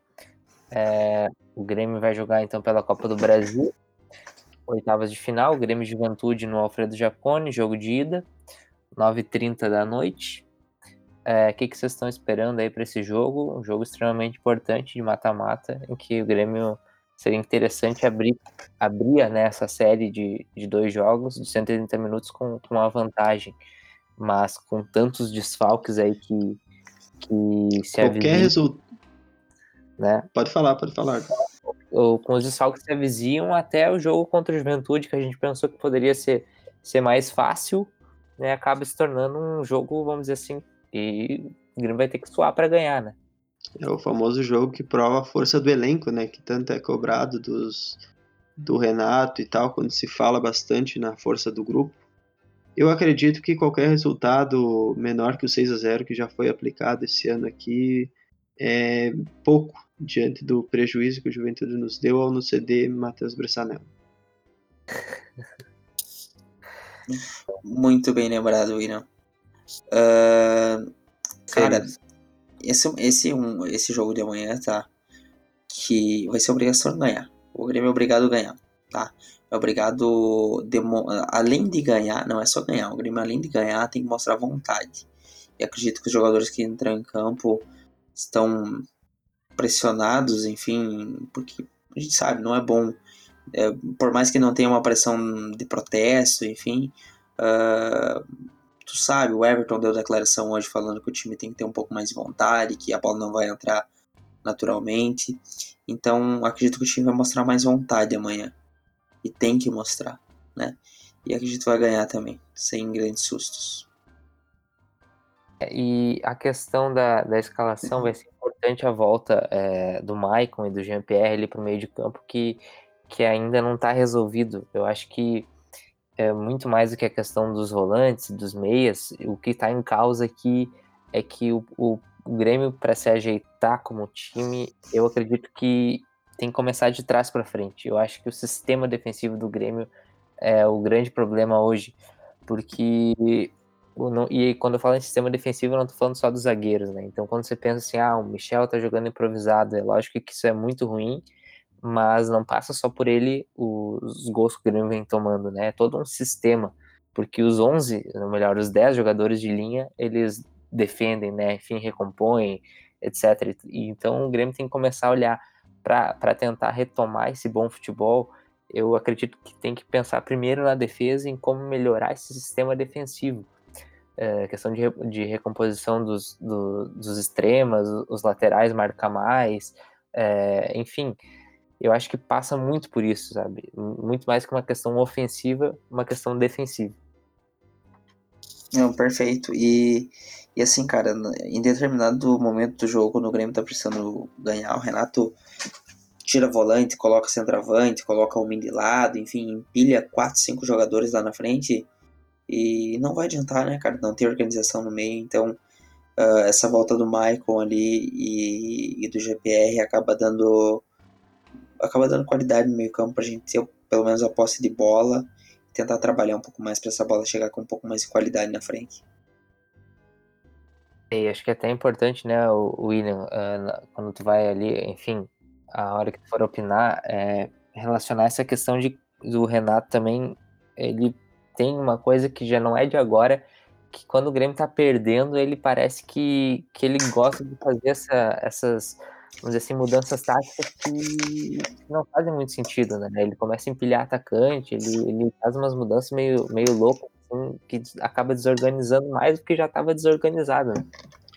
É, o Grêmio vai jogar então pela Copa do Brasil. Oitavas de final, Grêmio Juventude no Alfredo Jacone, jogo de ida, 9h30 da noite. É, o que, que vocês estão esperando aí para esse jogo? Um jogo extremamente importante de mata-mata, em que o Grêmio seria interessante abrir, abrir né, essa série de, de dois jogos de 130 minutos com, com uma vantagem. Mas com tantos desfalques aí que, que se Qualquer resultado. Né? Pode falar, pode falar. Com os desfalques se avizinham até o jogo contra o Juventude, que a gente pensou que poderia ser, ser mais fácil, né, acaba se tornando um jogo, vamos dizer assim, e o Grêmio vai ter que suar para ganhar, né? É o famoso jogo que prova a força do elenco, né? Que tanto é cobrado dos, do Renato e tal, quando se fala bastante na força do grupo. Eu acredito que qualquer resultado menor que o 6 a 0 que já foi aplicado esse ano aqui é pouco diante do prejuízo que o Juventude nos deu ao nos ceder Matheus Bressanel. Muito bem lembrado, William. Uh, cara, esse, esse, um, esse jogo de amanhã, tá? Que vai ser obrigação de ganhar. O Grêmio é obrigado a ganhar, tá? É obrigado, além de ganhar, não é só ganhar, o Grêmio além de ganhar tem que mostrar vontade. E acredito que os jogadores que entram em campo estão pressionados, enfim, porque a gente sabe, não é bom. É, por mais que não tenha uma pressão de protesto, enfim, uh, tu sabe, o Everton deu declaração hoje falando que o time tem que ter um pouco mais de vontade, que a bola não vai entrar naturalmente. Então, acredito que o time vai mostrar mais vontade amanhã. E tem que mostrar, né? E acredito que vai ganhar também, sem grandes sustos. É, e a questão da, da escalação vai ser importante a volta é, do Maicon e do Jean-Pierre ali para o meio de campo, que, que ainda não está resolvido. Eu acho que é muito mais do que a questão dos volantes, dos meias, o que está em causa aqui é que o, o, o Grêmio, para se ajeitar como time, eu acredito que tem que começar de trás para frente. Eu acho que o sistema defensivo do Grêmio é o grande problema hoje, porque e quando eu falo em sistema defensivo, eu não estou falando só dos zagueiros, né? Então, quando você pensa assim, ah, o Michel tá jogando improvisado, é lógico que isso é muito ruim, mas não passa só por ele os gols que o Grêmio vem tomando, né? É todo um sistema, porque os 11, ou melhor, os 10 jogadores de linha, eles defendem, né? Enfim, recompõem, etc. E, então, o Grêmio tem que começar a olhar para tentar retomar esse bom futebol. Eu acredito que tem que pensar primeiro na defesa, em como melhorar esse sistema defensivo é, questão de, de recomposição dos, do, dos extremas, os laterais marcar mais, é, enfim, eu acho que passa muito por isso, sabe? Muito mais que uma questão ofensiva, uma questão defensiva. Não, perfeito. E, e assim, cara, em determinado momento do jogo, quando o Grêmio tá precisando ganhar, o Renato tira volante, coloca centroavante, coloca o mini lado, enfim, empilha quatro, cinco jogadores lá na frente e não vai adiantar, né, cara? Não tem organização no meio. Então, uh, essa volta do Michael ali e, e, do GPR acaba dando acaba dando qualidade no meio campo pra gente ter pelo menos a posse de bola tentar trabalhar um pouco mais para essa bola chegar com um pouco mais de qualidade na frente. E acho que é até importante, né, o William, uh, quando tu vai ali, enfim, a hora que tu for opinar, é relacionar essa questão de do Renato também, ele tem uma coisa que já não é de agora, que quando o Grêmio tá perdendo, ele parece que, que ele gosta de fazer essa, essas, vamos dizer assim, mudanças táticas que não fazem muito sentido, né? Ele começa a empilhar atacante, ele, ele faz umas mudanças meio, meio loucas, assim, que acaba desorganizando mais do que já estava desorganizado. Né?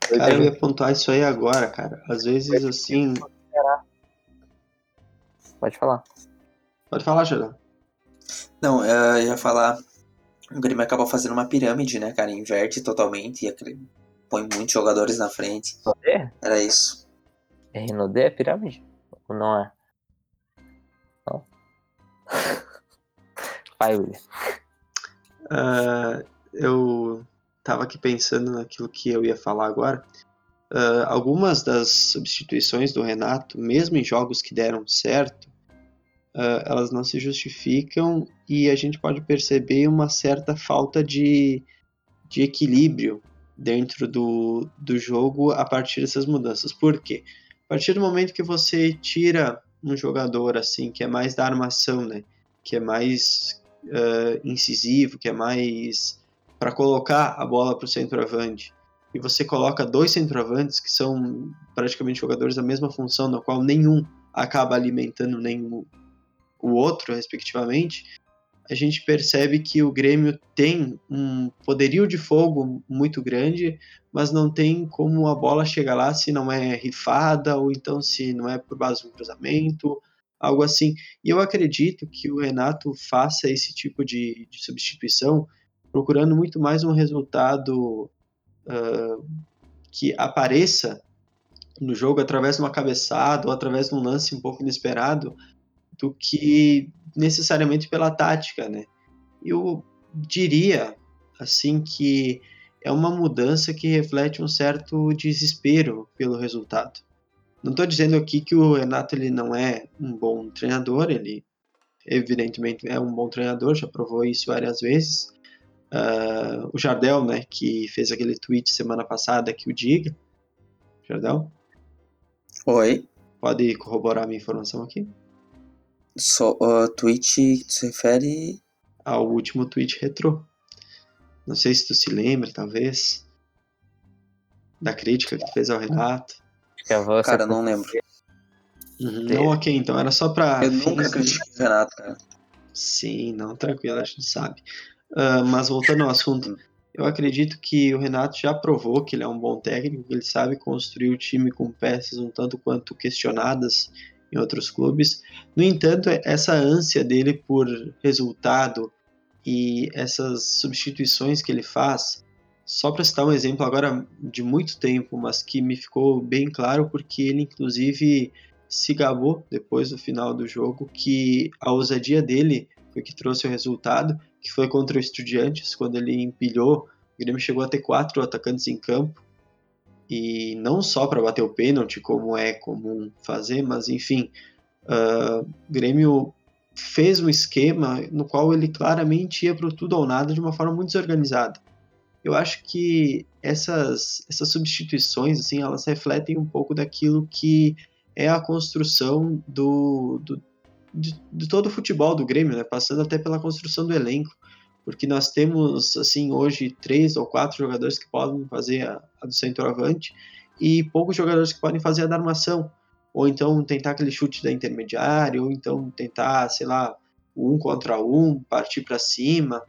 Cara, eu ia pontuar isso aí agora, cara. Às vezes, assim... Pode falar. Pode falar, Jordan. Não, eu ia falar o Grêmio acaba fazendo uma pirâmide, né, cara? Inverte totalmente e põe muitos jogadores na frente. Renaudet? Era isso. É Renaudet a pirâmide? Ou não é? Não. Vai, William. Uh, eu tava aqui pensando naquilo que eu ia falar agora. Uh, algumas das substituições do Renato, mesmo em jogos que deram certo, uh, elas não se justificam e a gente pode perceber uma certa falta de, de equilíbrio dentro do, do jogo a partir dessas mudanças. Por quê? A partir do momento que você tira um jogador assim que é mais da armação, né, que é mais uh, incisivo, que é mais para colocar a bola para o centroavante, e você coloca dois centroavantes que são praticamente jogadores da mesma função, na qual nenhum acaba alimentando nenhum, o outro, respectivamente, a gente percebe que o Grêmio tem um poderio de fogo muito grande, mas não tem como a bola chegar lá se não é rifada ou então se não é por base de um cruzamento, algo assim. E eu acredito que o Renato faça esse tipo de, de substituição procurando muito mais um resultado uh, que apareça no jogo através de uma cabeçada ou através de um lance um pouco inesperado, do que necessariamente pela tática, né? Eu diria assim que é uma mudança que reflete um certo desespero pelo resultado. Não estou dizendo aqui que o Renato ele não é um bom treinador, ele evidentemente é um bom treinador, já provou isso várias vezes. Uh, o Jardel, né, que fez aquele tweet semana passada que o diga. Jardel? Oi. Pode corroborar a minha informação aqui? So, uh, tweet se refere ao último tweet retrô. Não sei se tu se lembra, talvez, da crítica que tu fez ao Renato. Cara, não lembro. Uhum, não, ok, então era só pra. Eu nunca critiquei o Renato, cara. Sim, não, tranquilo, a gente sabe. Uh, mas voltando ao assunto, eu acredito que o Renato já provou que ele é um bom técnico, que ele sabe construir o time com peças um tanto quanto questionadas em outros clubes. No entanto, essa ânsia dele por resultado e essas substituições que ele faz, só para citar um exemplo agora de muito tempo, mas que me ficou bem claro porque ele inclusive se gabou depois do final do jogo que a ousadia dele foi que trouxe o resultado, que foi contra o Estudiantes, quando ele empilhou, o Grêmio chegou a ter quatro atacantes em campo, e não só para bater o pênalti, como é comum fazer, mas enfim, uh, o Grêmio fez um esquema no qual ele claramente ia para o tudo ou nada de uma forma muito desorganizada. Eu acho que essas, essas substituições, assim, elas refletem um pouco daquilo que é a construção do, do de, de, todo o futebol do Grêmio, né? Passando até pela construção do elenco, porque nós temos assim hoje três ou quatro jogadores que podem fazer a, a do centroavante e poucos jogadores que podem fazer a da armação. Ou então tentar aquele chute da intermediária, ou então tentar, sei lá, um contra um, partir para cima,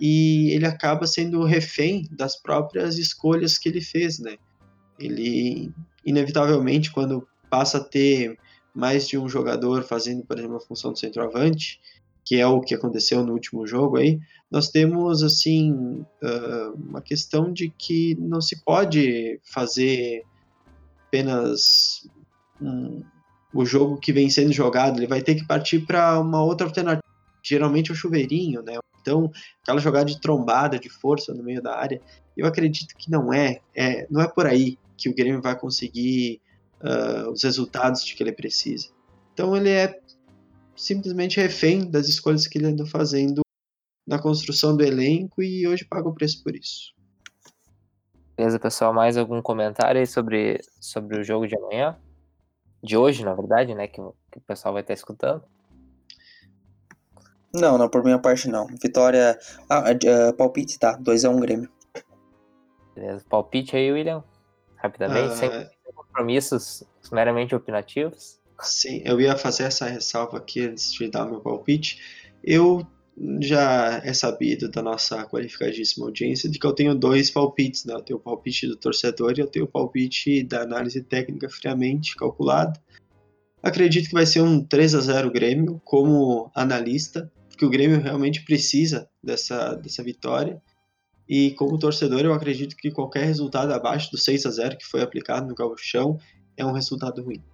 e ele acaba sendo refém das próprias escolhas que ele fez, né? Ele, inevitavelmente, quando passa a ter mais de um jogador fazendo, por exemplo, a função do centroavante, que é o que aconteceu no último jogo aí, nós temos, assim, uma questão de que não se pode fazer apenas um, o jogo que vem sendo jogado, ele vai ter que partir para uma outra alternativa. Geralmente é o chuveirinho, né? Então, aquela jogada de trombada, de força no meio da área, eu acredito que não é, é não é por aí que o Grêmio vai conseguir uh, os resultados de que ele precisa. Então, ele é simplesmente refém das escolhas que ele anda fazendo na construção do elenco e hoje paga o preço por isso. Beleza, pessoal. Mais algum comentário aí sobre, sobre o jogo de amanhã? de hoje, na verdade, né? Que, que o pessoal vai estar escutando. Não, não, por minha parte não. Vitória. Ah, uh, palpite, tá. 2x1 um, Grêmio. Beleza. Palpite aí, William. Rapidamente, uh... sem compromissos meramente opinativos. Sim, eu ia fazer essa ressalva aqui antes de dar meu palpite. Eu já é sabido da nossa qualificadíssima audiência de que eu tenho dois palpites, né? Eu tenho o palpite do torcedor e eu tenho o palpite da análise técnica friamente calculada. Acredito que vai ser um 3 a 0 Grêmio como analista, porque o Grêmio realmente precisa dessa, dessa vitória. E como torcedor, eu acredito que qualquer resultado abaixo do 6 a 0 que foi aplicado no Gauchão é um resultado ruim.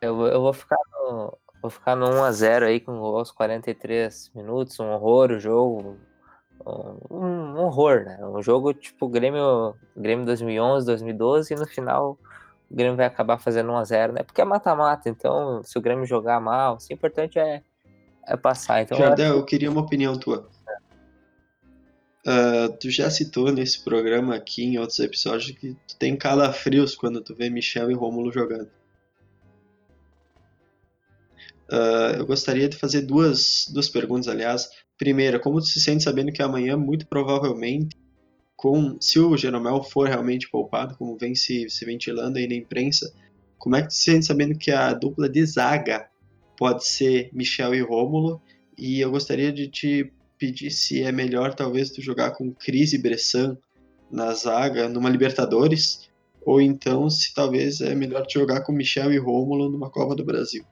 Eu, eu vou ficar no, Vou ficar no 1x0 aí com os 43 minutos, um horror o jogo. Um, um, horror, né? Um jogo tipo Grêmio, Grêmio 2011, 2012 e no final o Grêmio vai acabar fazendo 1x0, né? Porque é mata-mata, então se o Grêmio jogar mal, o importante é, é passar. Então, Jardel, eu, eu queria uma opinião tua. Uh, tu já citou nesse programa aqui, em outros episódios, que tu tem calafrios quando tu vê Michel e Rômulo jogando. Uh, eu gostaria de fazer duas, duas perguntas, aliás. Primeira, como tu se sente sabendo que amanhã, muito provavelmente, com se o Jeromel for realmente poupado, como vem se, se ventilando aí na imprensa, como é que tu se sente sabendo que a dupla de zaga pode ser Michel e Rômulo? E eu gostaria de te pedir se é melhor talvez tu jogar com Cris e Bressan na zaga numa Libertadores, ou então se talvez é melhor te jogar com Michel e Rômulo numa Copa do Brasil.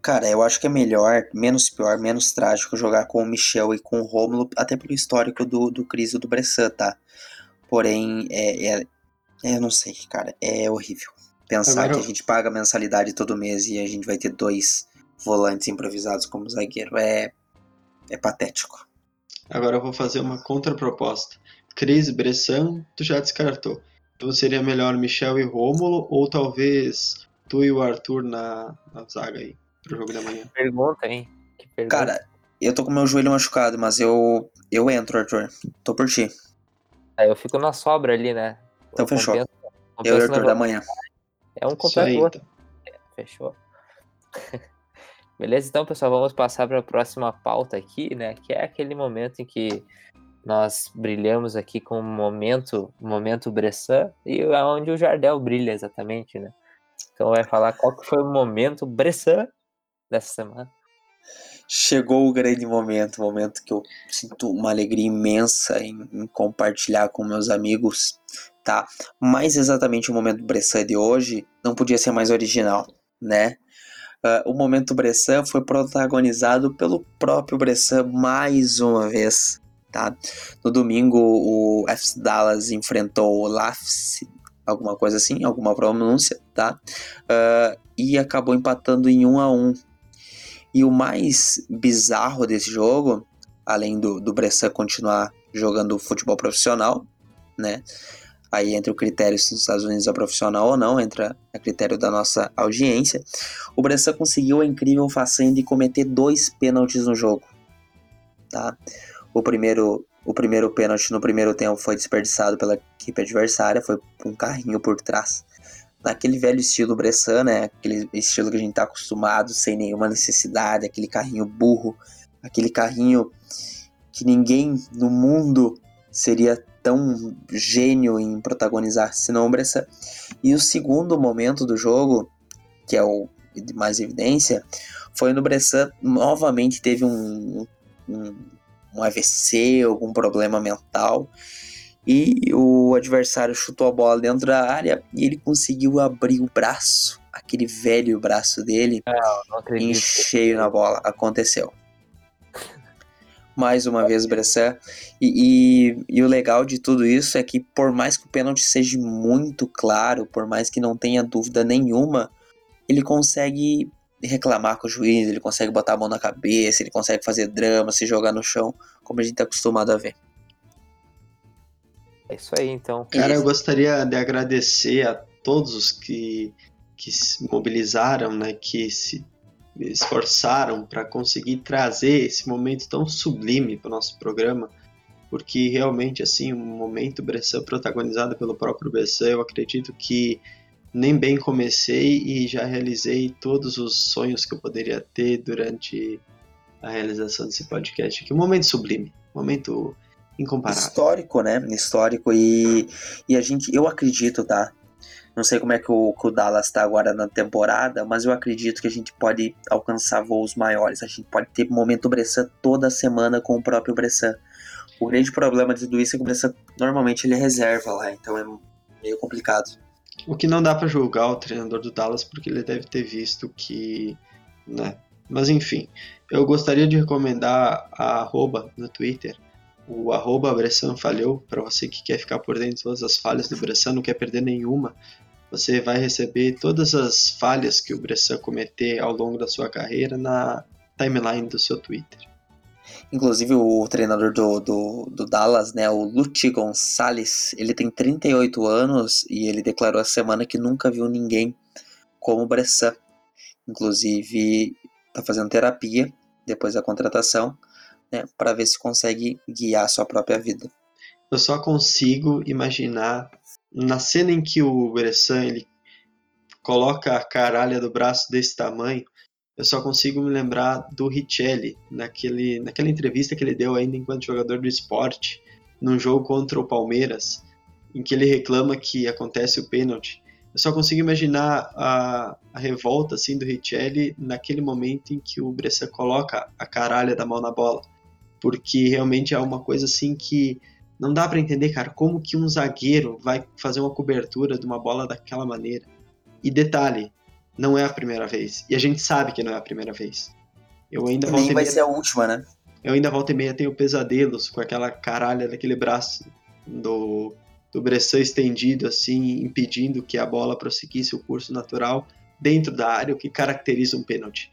Cara, eu acho que é melhor, menos pior, menos trágico jogar com o Michel e com o Romulo, até pelo histórico do, do Cris e do Bressan, tá? Porém, é, é, é, eu não sei, cara, é horrível. Pensar Agora... que a gente paga mensalidade todo mês e a gente vai ter dois volantes improvisados como zagueiro é, é patético. Agora eu vou fazer uma contraproposta. Cris Bressan, tu já descartou. Então seria melhor Michel e Rômulo ou talvez tu e o Arthur na, na zaga aí pro jogo da manhã? Pergunta, hein? Que pergunta. Cara, eu tô com meu joelho machucado, mas eu eu entro, Arthur. Tô por ti. Aí eu fico na sobra ali, né? Então Eu fechou. compenso- Eu e compenso o Arthur da manhã. É um aí, completo outro. então. Fechou. Beleza, então, pessoal, vamos passar para a próxima pauta aqui, né? Que é aquele momento em que nós brilhamos aqui com o momento, momento Bressan, e é onde o Jardel brilha exatamente, né? Então vai falar qual que foi o momento Bressan dessa semana. Chegou o grande momento, o momento que eu sinto uma alegria imensa em, em compartilhar com meus amigos, tá? Mais exatamente o momento Bressan de hoje não podia ser mais original, né? Ah, o momento Bressan foi protagonizado pelo próprio Bressan mais uma vez, tá? No domingo o FC Dallas enfrentou o LAFC, alguma coisa assim, alguma pronúncia, tá? Ah, e acabou empatando em 1 a 1 e o mais bizarro desse jogo, além do, do Bressan continuar jogando futebol profissional, né? Aí entra o critério se nos Estados Unidos é profissional ou não, entra a critério da nossa audiência. O Bressan conseguiu a incrível façanha de cometer dois pênaltis no jogo. Tá? O primeiro, o primeiro pênalti no primeiro tempo foi desperdiçado pela equipe adversária, foi um carrinho por trás naquele velho estilo Bressan, né? Aquele estilo que a gente tá acostumado, sem nenhuma necessidade, aquele carrinho burro, aquele carrinho que ninguém no mundo seria tão gênio em protagonizar Bressan. E o segundo momento do jogo, que é o de mais evidência, foi no Bressan novamente teve um, um, um AVC, algum problema mental, e o adversário chutou a bola dentro da área e ele conseguiu abrir o braço, aquele velho braço dele, Não em acredito. cheio na bola. Aconteceu. Mais uma vez, Bressan. E, e, e o legal de tudo isso é que, por mais que o pênalti seja muito claro, por mais que não tenha dúvida nenhuma, ele consegue reclamar com o juiz, ele consegue botar a mão na cabeça, ele consegue fazer drama, se jogar no chão, como a gente tá acostumado a ver. É isso aí, então. Cara, eu gostaria de agradecer a todos os que, que se mobilizaram, né, que se esforçaram para conseguir trazer esse momento tão sublime para o nosso programa, porque realmente, assim, um momento Bressan protagonizado pelo próprio Bressan, eu acredito que nem bem comecei e já realizei todos os sonhos que eu poderia ter durante a realização desse podcast aqui. Um momento sublime, um momento incomparável. Histórico, né? Histórico e, e a gente, eu acredito, tá? Não sei como é que o, que o Dallas tá agora na temporada, mas eu acredito que a gente pode alcançar voos maiores. A gente pode ter momento Bressan toda semana com o próprio Bressan. O grande problema de tudo isso é que o Bressan normalmente ele é reserva lá, então é meio complicado. O que não dá pra julgar o treinador do Dallas porque ele deve ter visto que, né? Mas enfim, eu gostaria de recomendar a arroba no Twitter, o arroba Bressan falhou, para você que quer ficar por dentro de todas as falhas do Bressan, não quer perder nenhuma. Você vai receber todas as falhas que o Bressan cometer ao longo da sua carreira na timeline do seu Twitter. Inclusive o treinador do, do, do Dallas, né, o Luchi Gonçalves, ele tem 38 anos e ele declarou essa semana que nunca viu ninguém como o Bressan. Inclusive tá fazendo terapia depois da contratação, né, para ver se consegue guiar a sua própria vida. Eu só consigo imaginar na cena em que o Bressan ele coloca a caralha do braço desse tamanho, eu só consigo me lembrar do Richelli, naquele, naquela entrevista que ele deu ainda enquanto jogador do esporte, num jogo contra o Palmeiras, em que ele reclama que acontece o pênalti. Eu só consigo imaginar a, a revolta assim do Richelli naquele momento em que o Bressan coloca a caralha da mão na bola, porque realmente é uma coisa assim que não dá para entender, cara, como que um zagueiro vai fazer uma cobertura de uma bola daquela maneira. E detalhe, não é a primeira vez. E a gente sabe que não é a primeira vez. Eu ainda Nem vai meia, ser a última, né? eu ainda volta e meia tenho pesadelos com aquela caralha daquele braço do do Bressan estendido assim, impedindo que a bola prosseguisse o curso natural dentro da área, o que caracteriza um pênalti.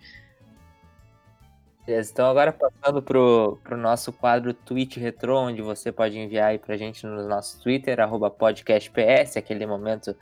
Beleza, então agora passando pro, pro nosso quadro Tweet Retro, onde você pode enviar aí pra gente no nosso Twitter, arroba podcastps, aquele momento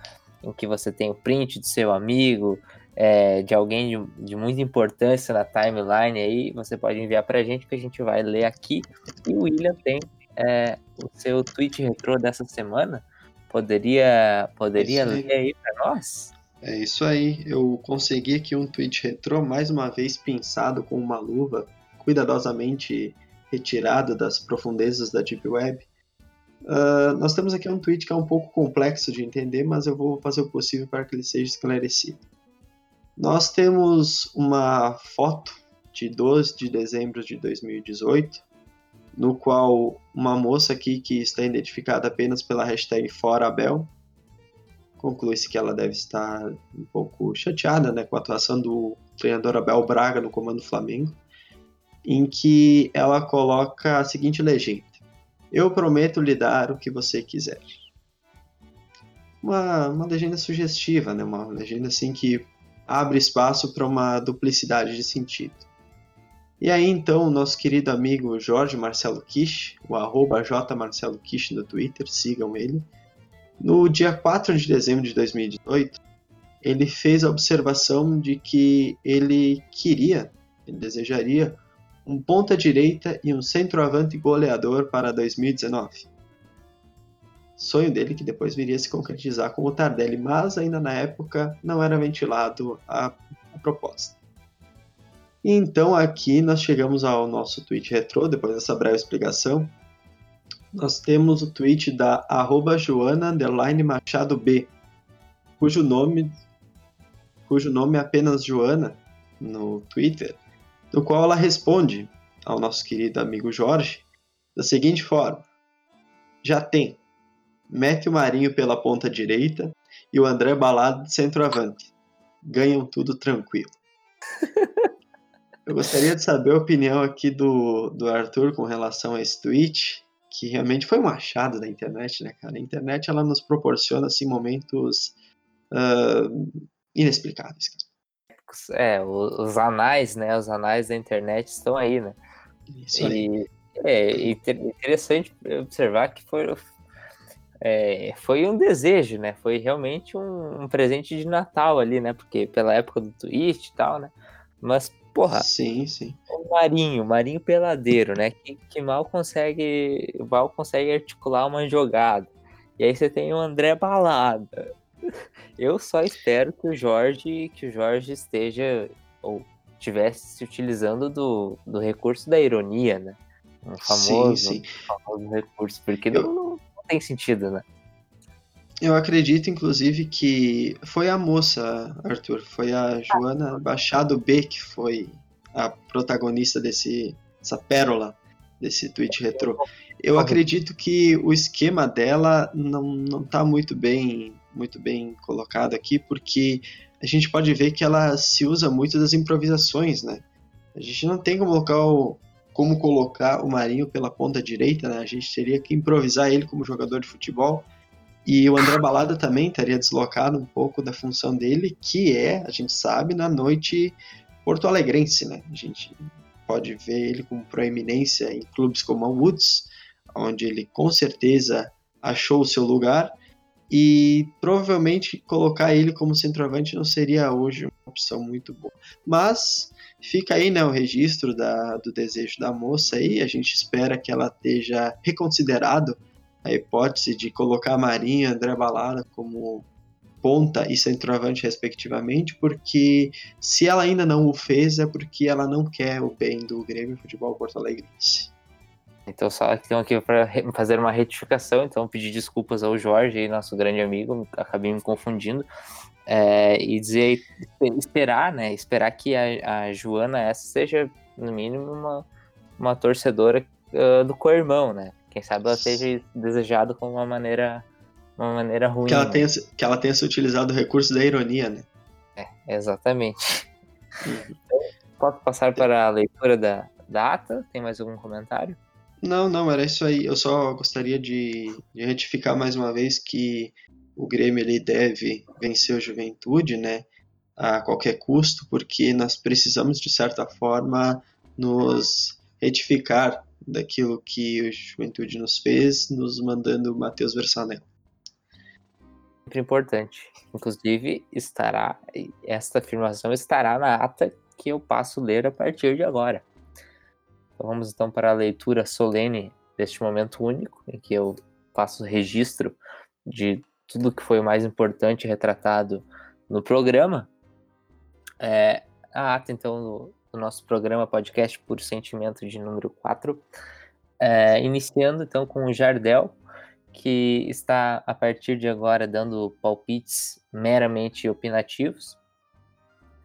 em que você tem o print do seu amigo, é, de alguém de, de, muita importância na timeline aí, você pode enviar pra gente que a gente vai ler aqui. E o William tem é, o seu tweet retrô dessa semana. Poderia, poderia ler aí para nós? É isso aí. Eu consegui aqui um tweet retrô, mais uma vez pensado com uma luva cuidadosamente retirada das profundezas da Deep Web. Uh, nós temos aqui um tweet que é um pouco complexo de entender, mas eu vou fazer o possível para que ele seja esclarecido. Nós temos uma foto de 12 de dezembro de 2018, no qual uma moça aqui que está identificada apenas pela hashtag ForaAbel, conclui-se que ela deve estar um pouco chateada né, com a atuação do treinador Abel Braga no comando Flamengo, em que ela coloca a seguinte legenda: Eu prometo lhe dar o que você quiser. Uma, uma legenda sugestiva, né? uma legenda assim que abre espaço para uma duplicidade de sentido. E aí então, nosso querido amigo Jorge Marcelo Kish, o arroba jmarcelokish no Twitter, sigam ele, no dia 4 de dezembro de 2018, ele fez a observação de que ele queria, ele desejaria, um ponta-direita e um centroavante goleador para 2019. Sonho dele que depois viria a se concretizar com o Tardelli, mas ainda na época não era ventilado a, a proposta. E então aqui nós chegamos ao nosso tweet retrô, depois dessa breve explicação. Nós temos o tweet da arroba Joana Machado B, cujo nome, cujo nome é apenas Joana no Twitter, no qual ela responde ao nosso querido amigo Jorge da seguinte forma: Já tem. Mete o Marinho pela ponta direita e o André Balado de centroavante. Ganham tudo tranquilo. Eu gostaria de saber a opinião aqui do, do Arthur com relação a esse tweet, que realmente foi um achado da internet, né, cara? A internet ela nos proporciona assim momentos uh, inexplicáveis. É, os anais, né? Os anais da internet estão aí, né? Isso aí. E, é interessante observar que foi, é, foi um desejo, né? Foi realmente um, um, presente de Natal ali, né? Porque pela época do Twitch e tal, né? Mas Porra. Sim, sim. O Marinho, Marinho peladeiro, né? Que, que mal consegue. Mal consegue articular uma jogada. E aí você tem o André Balada. Eu só espero que o Jorge, que o Jorge esteja ou estivesse se utilizando do, do recurso da ironia, né? Um famoso, sim, sim. famoso recurso, porque Eu... não, não tem sentido, né? Eu acredito, inclusive, que foi a moça, Arthur, foi a Joana Bachado B que foi a protagonista desse, essa pérola desse tweet retrô. Eu acredito que o esquema dela não, não tá muito bem, muito bem colocado aqui, porque a gente pode ver que ela se usa muito das improvisações, né? A gente não tem como colocar o, como colocar o Marinho pela ponta direita, né? A gente teria que improvisar ele como jogador de futebol e o André Balada também estaria deslocado um pouco da função dele, que é, a gente sabe, na noite porto-alegrense, né? A gente pode ver ele com proeminência em clubes como a Woods, onde ele com certeza achou o seu lugar, e provavelmente colocar ele como centroavante não seria hoje uma opção muito boa. Mas fica aí né, o registro da, do desejo da moça aí, a gente espera que ela esteja reconsiderado a hipótese de colocar Marinho André Balada como ponta e centroavante, respectivamente, porque se ela ainda não o fez, é porque ela não quer o bem do Grêmio Futebol Porto Alegre. Então, só então aqui para fazer uma retificação, então pedir desculpas ao Jorge, nosso grande amigo, acabei me confundindo, é, e dizer, esperar, né, esperar que a, a Joana essa seja, no mínimo, uma, uma torcedora uh, do co-irmão, né, quem sabe ela seja desejado com uma maneira, uma maneira ruim. Que ela, né? tenha, que ela tenha se utilizado o recurso da ironia, né? É, exatamente. Uhum. Posso passar para a leitura da, da ata? Tem mais algum comentário? Não, não, era isso aí. Eu só gostaria de, de retificar mais uma vez que o Grêmio ele deve vencer o Juventude, né? A qualquer custo, porque nós precisamos, de certa forma, nos retificar daquilo que o Juventude nos fez, nos mandando Matheus Versanel. Sempre importante. Inclusive, estará esta afirmação estará na ata que eu passo ler a partir de agora. Então, vamos então para a leitura solene deste momento único, em que eu faço registro de tudo que foi mais importante retratado no programa. É, a ata, então, do, do, nosso programa podcast por sentimento de número 4. É, iniciando, então, com o Jardel, que está, a partir de agora, dando palpites meramente opinativos.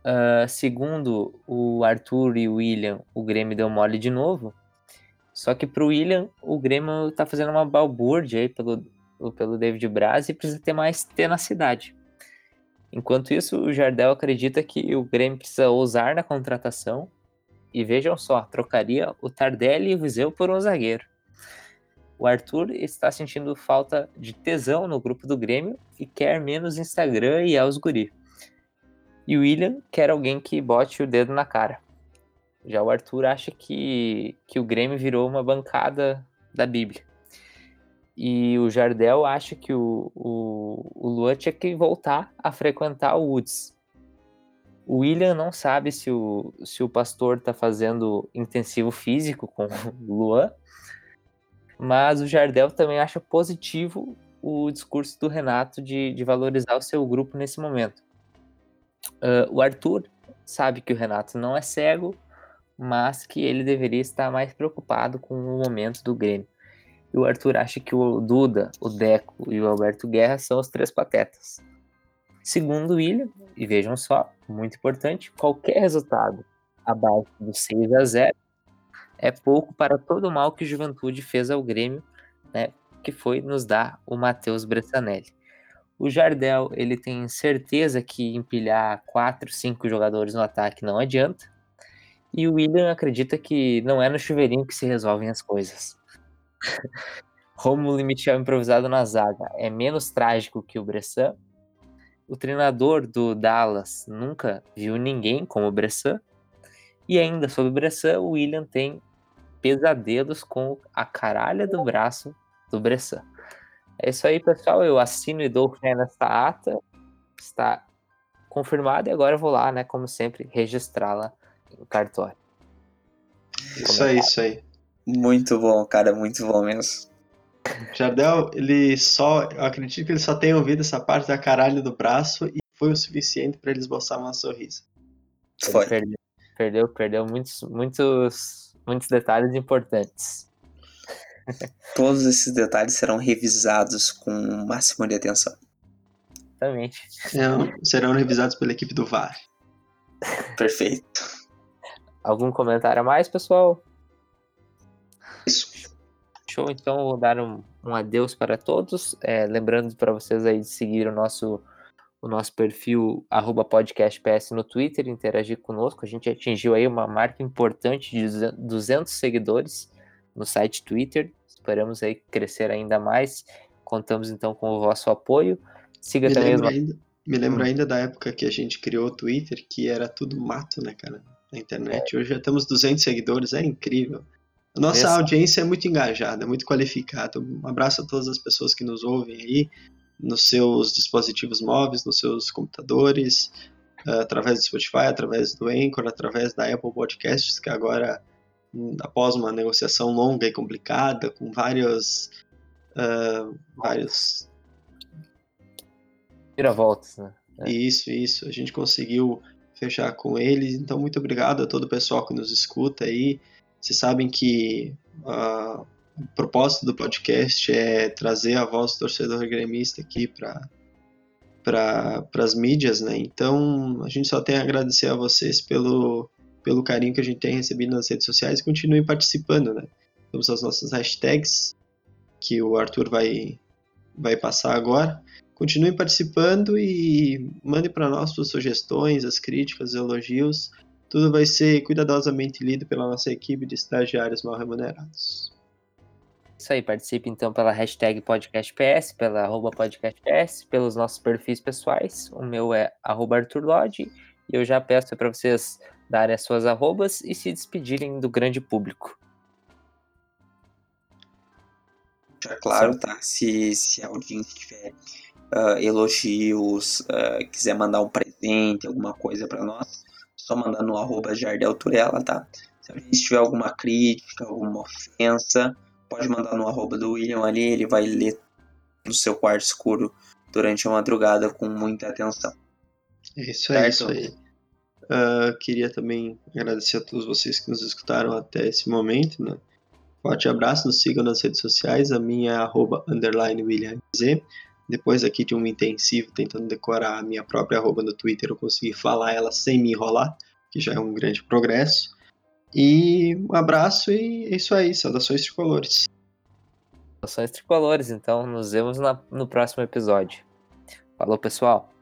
Uh, segundo o Arthur e o William, o Grêmio deu mole de novo. Só que para o William, o Grêmio está fazendo uma balbúrdia aí pelo, pelo David Braz e precisa ter mais tenacidade. Enquanto isso, o Jardel acredita que o Grêmio precisa ousar na contratação. E vejam só, trocaria o Tardelli e o Viseu por um zagueiro. O Arthur está sentindo falta de tesão no grupo do Grêmio e quer menos Instagram e aos guri. E o William quer alguém que bote o dedo na cara. Já o Arthur acha que, que o Grêmio virou uma bancada da Bíblia. E o Jardel acha que o, o, o Luan tinha que voltar a frequentar o Woods. O William não sabe se o, se o pastor está fazendo intensivo físico com o Luan, mas o Jardel também acha positivo o discurso do Renato de, de valorizar o seu grupo nesse momento. Uh, o Arthur sabe que o Renato não é cego, mas que ele deveria estar mais preocupado com o momento do Grêmio. E o Arthur acha que o Duda, o Deco e o Alberto Guerra são os três patetas. Segundo o William, e vejam só, muito importante, qualquer resultado abaixo do 6 a 0 é pouco para todo o mal que Juventude fez ao Grêmio, né, que foi nos dar o Matheus Bressanelli. O Jardel, ele tem certeza que empilhar quatro, cinco jogadores no ataque não adianta. E o William acredita que não é no chuveirinho que se resolvem as coisas. Romulo e improvisado na zaga é menos trágico que o Bressan. O treinador do Dallas nunca viu ninguém como o Bressan. E ainda sobre o Bressan, o William tem pesadelos com a caralha do braço do Bressan. É isso aí, pessoal. Eu assino e dou fé nessa ata. Está confirmado e agora eu vou lá, né, como sempre, registrá-la no cartório. Isso aí, isso aí. Muito bom, cara, muito bom mesmo. Jardel, ele só, eu acredito que ele só tem ouvido essa parte da caralho do braço e foi o suficiente para ele esboçar uma sorriso. Foi. Perdeu, perdeu, perdeu muitos, muitos, muitos detalhes importantes. Todos esses detalhes serão revisados com o máximo de atenção. Exatamente. Serão, serão revisados pela equipe do VAR. Perfeito. Algum comentário a mais, pessoal? Isso. Show, então vou dar um, um adeus para todos. É, lembrando para vocês aí de seguir o nosso, o nosso perfil podcastps no Twitter, interagir conosco. A gente atingiu aí uma marca importante de 200 seguidores no site Twitter. Esperamos aí crescer ainda mais. Contamos então com o vosso apoio. Siga me também lembro os... ainda, Me lembro Hum. ainda da época que a gente criou o Twitter, que era tudo mato, né, cara? Na internet. Hoje já temos 200 seguidores, é incrível. A nossa Essa- audiência é muito engajada, é muito qualificada. Um abraço a todas as pessoas que nos ouvem aí, nos seus dispositivos móveis, nos seus computadores, eh, através do Spotify, através do Anchor, através da Apple Podcasts, que agora, hum, após uma negociação longa e complicada, com vários, ah, vários Vira-voltas, né? É. Isso, isso. A gente conseguiu fechar com eles. Então, muito obrigado a todo o pessoal que nos escuta aí. Vocês sabem que ah, o propósito do podcast é trazer a voz do torcedor gremista aqui para para as mídias, né? Então, a gente só tem a agradecer a vocês pelo, pelo carinho que a gente tem recebido nas redes sociais continuem participando, né? Temos as nossas hashtags que o Arthur vai, vai passar agora. Continuem participando e mandem para nós suas sugestões, as críticas, os elogios. Tudo vai ser cuidadosamente lido pela nossa equipe de estagiários mal remunerados. Isso aí, participe então pela hashtag podcastps, pela arroba podcastps, pelos nossos perfis pessoais. O meu é arroba Arthur Lodge. E eu já peço para vocês darem as suas arrobas e se despedirem do grande público. É claro, tá? Se, se alguém tiver uh, elogios, uh, quiser mandar um presente, alguma coisa para nós, só mandar no arroba Jardel Turella, tá? Se alguém tiver alguma crítica, alguma ofensa, pode mandar no arroba do William ali, ele vai ler no seu quarto escuro durante a madrugada com muita atenção. É isso aí, isso aí. Uh, queria também agradecer a todos vocês que nos escutaram até esse momento, né? Forte abraço, nos sigam nas redes sociais, a minha é arroba underline WilliamZ. Depois aqui de um intensivo tentando decorar a minha própria arroba no Twitter, eu consegui falar ela sem me enrolar, que já é um grande progresso. E um abraço e é isso aí, saudações tricolores. Saudações tricolores, então nos vemos na, no próximo episódio. Falou, pessoal!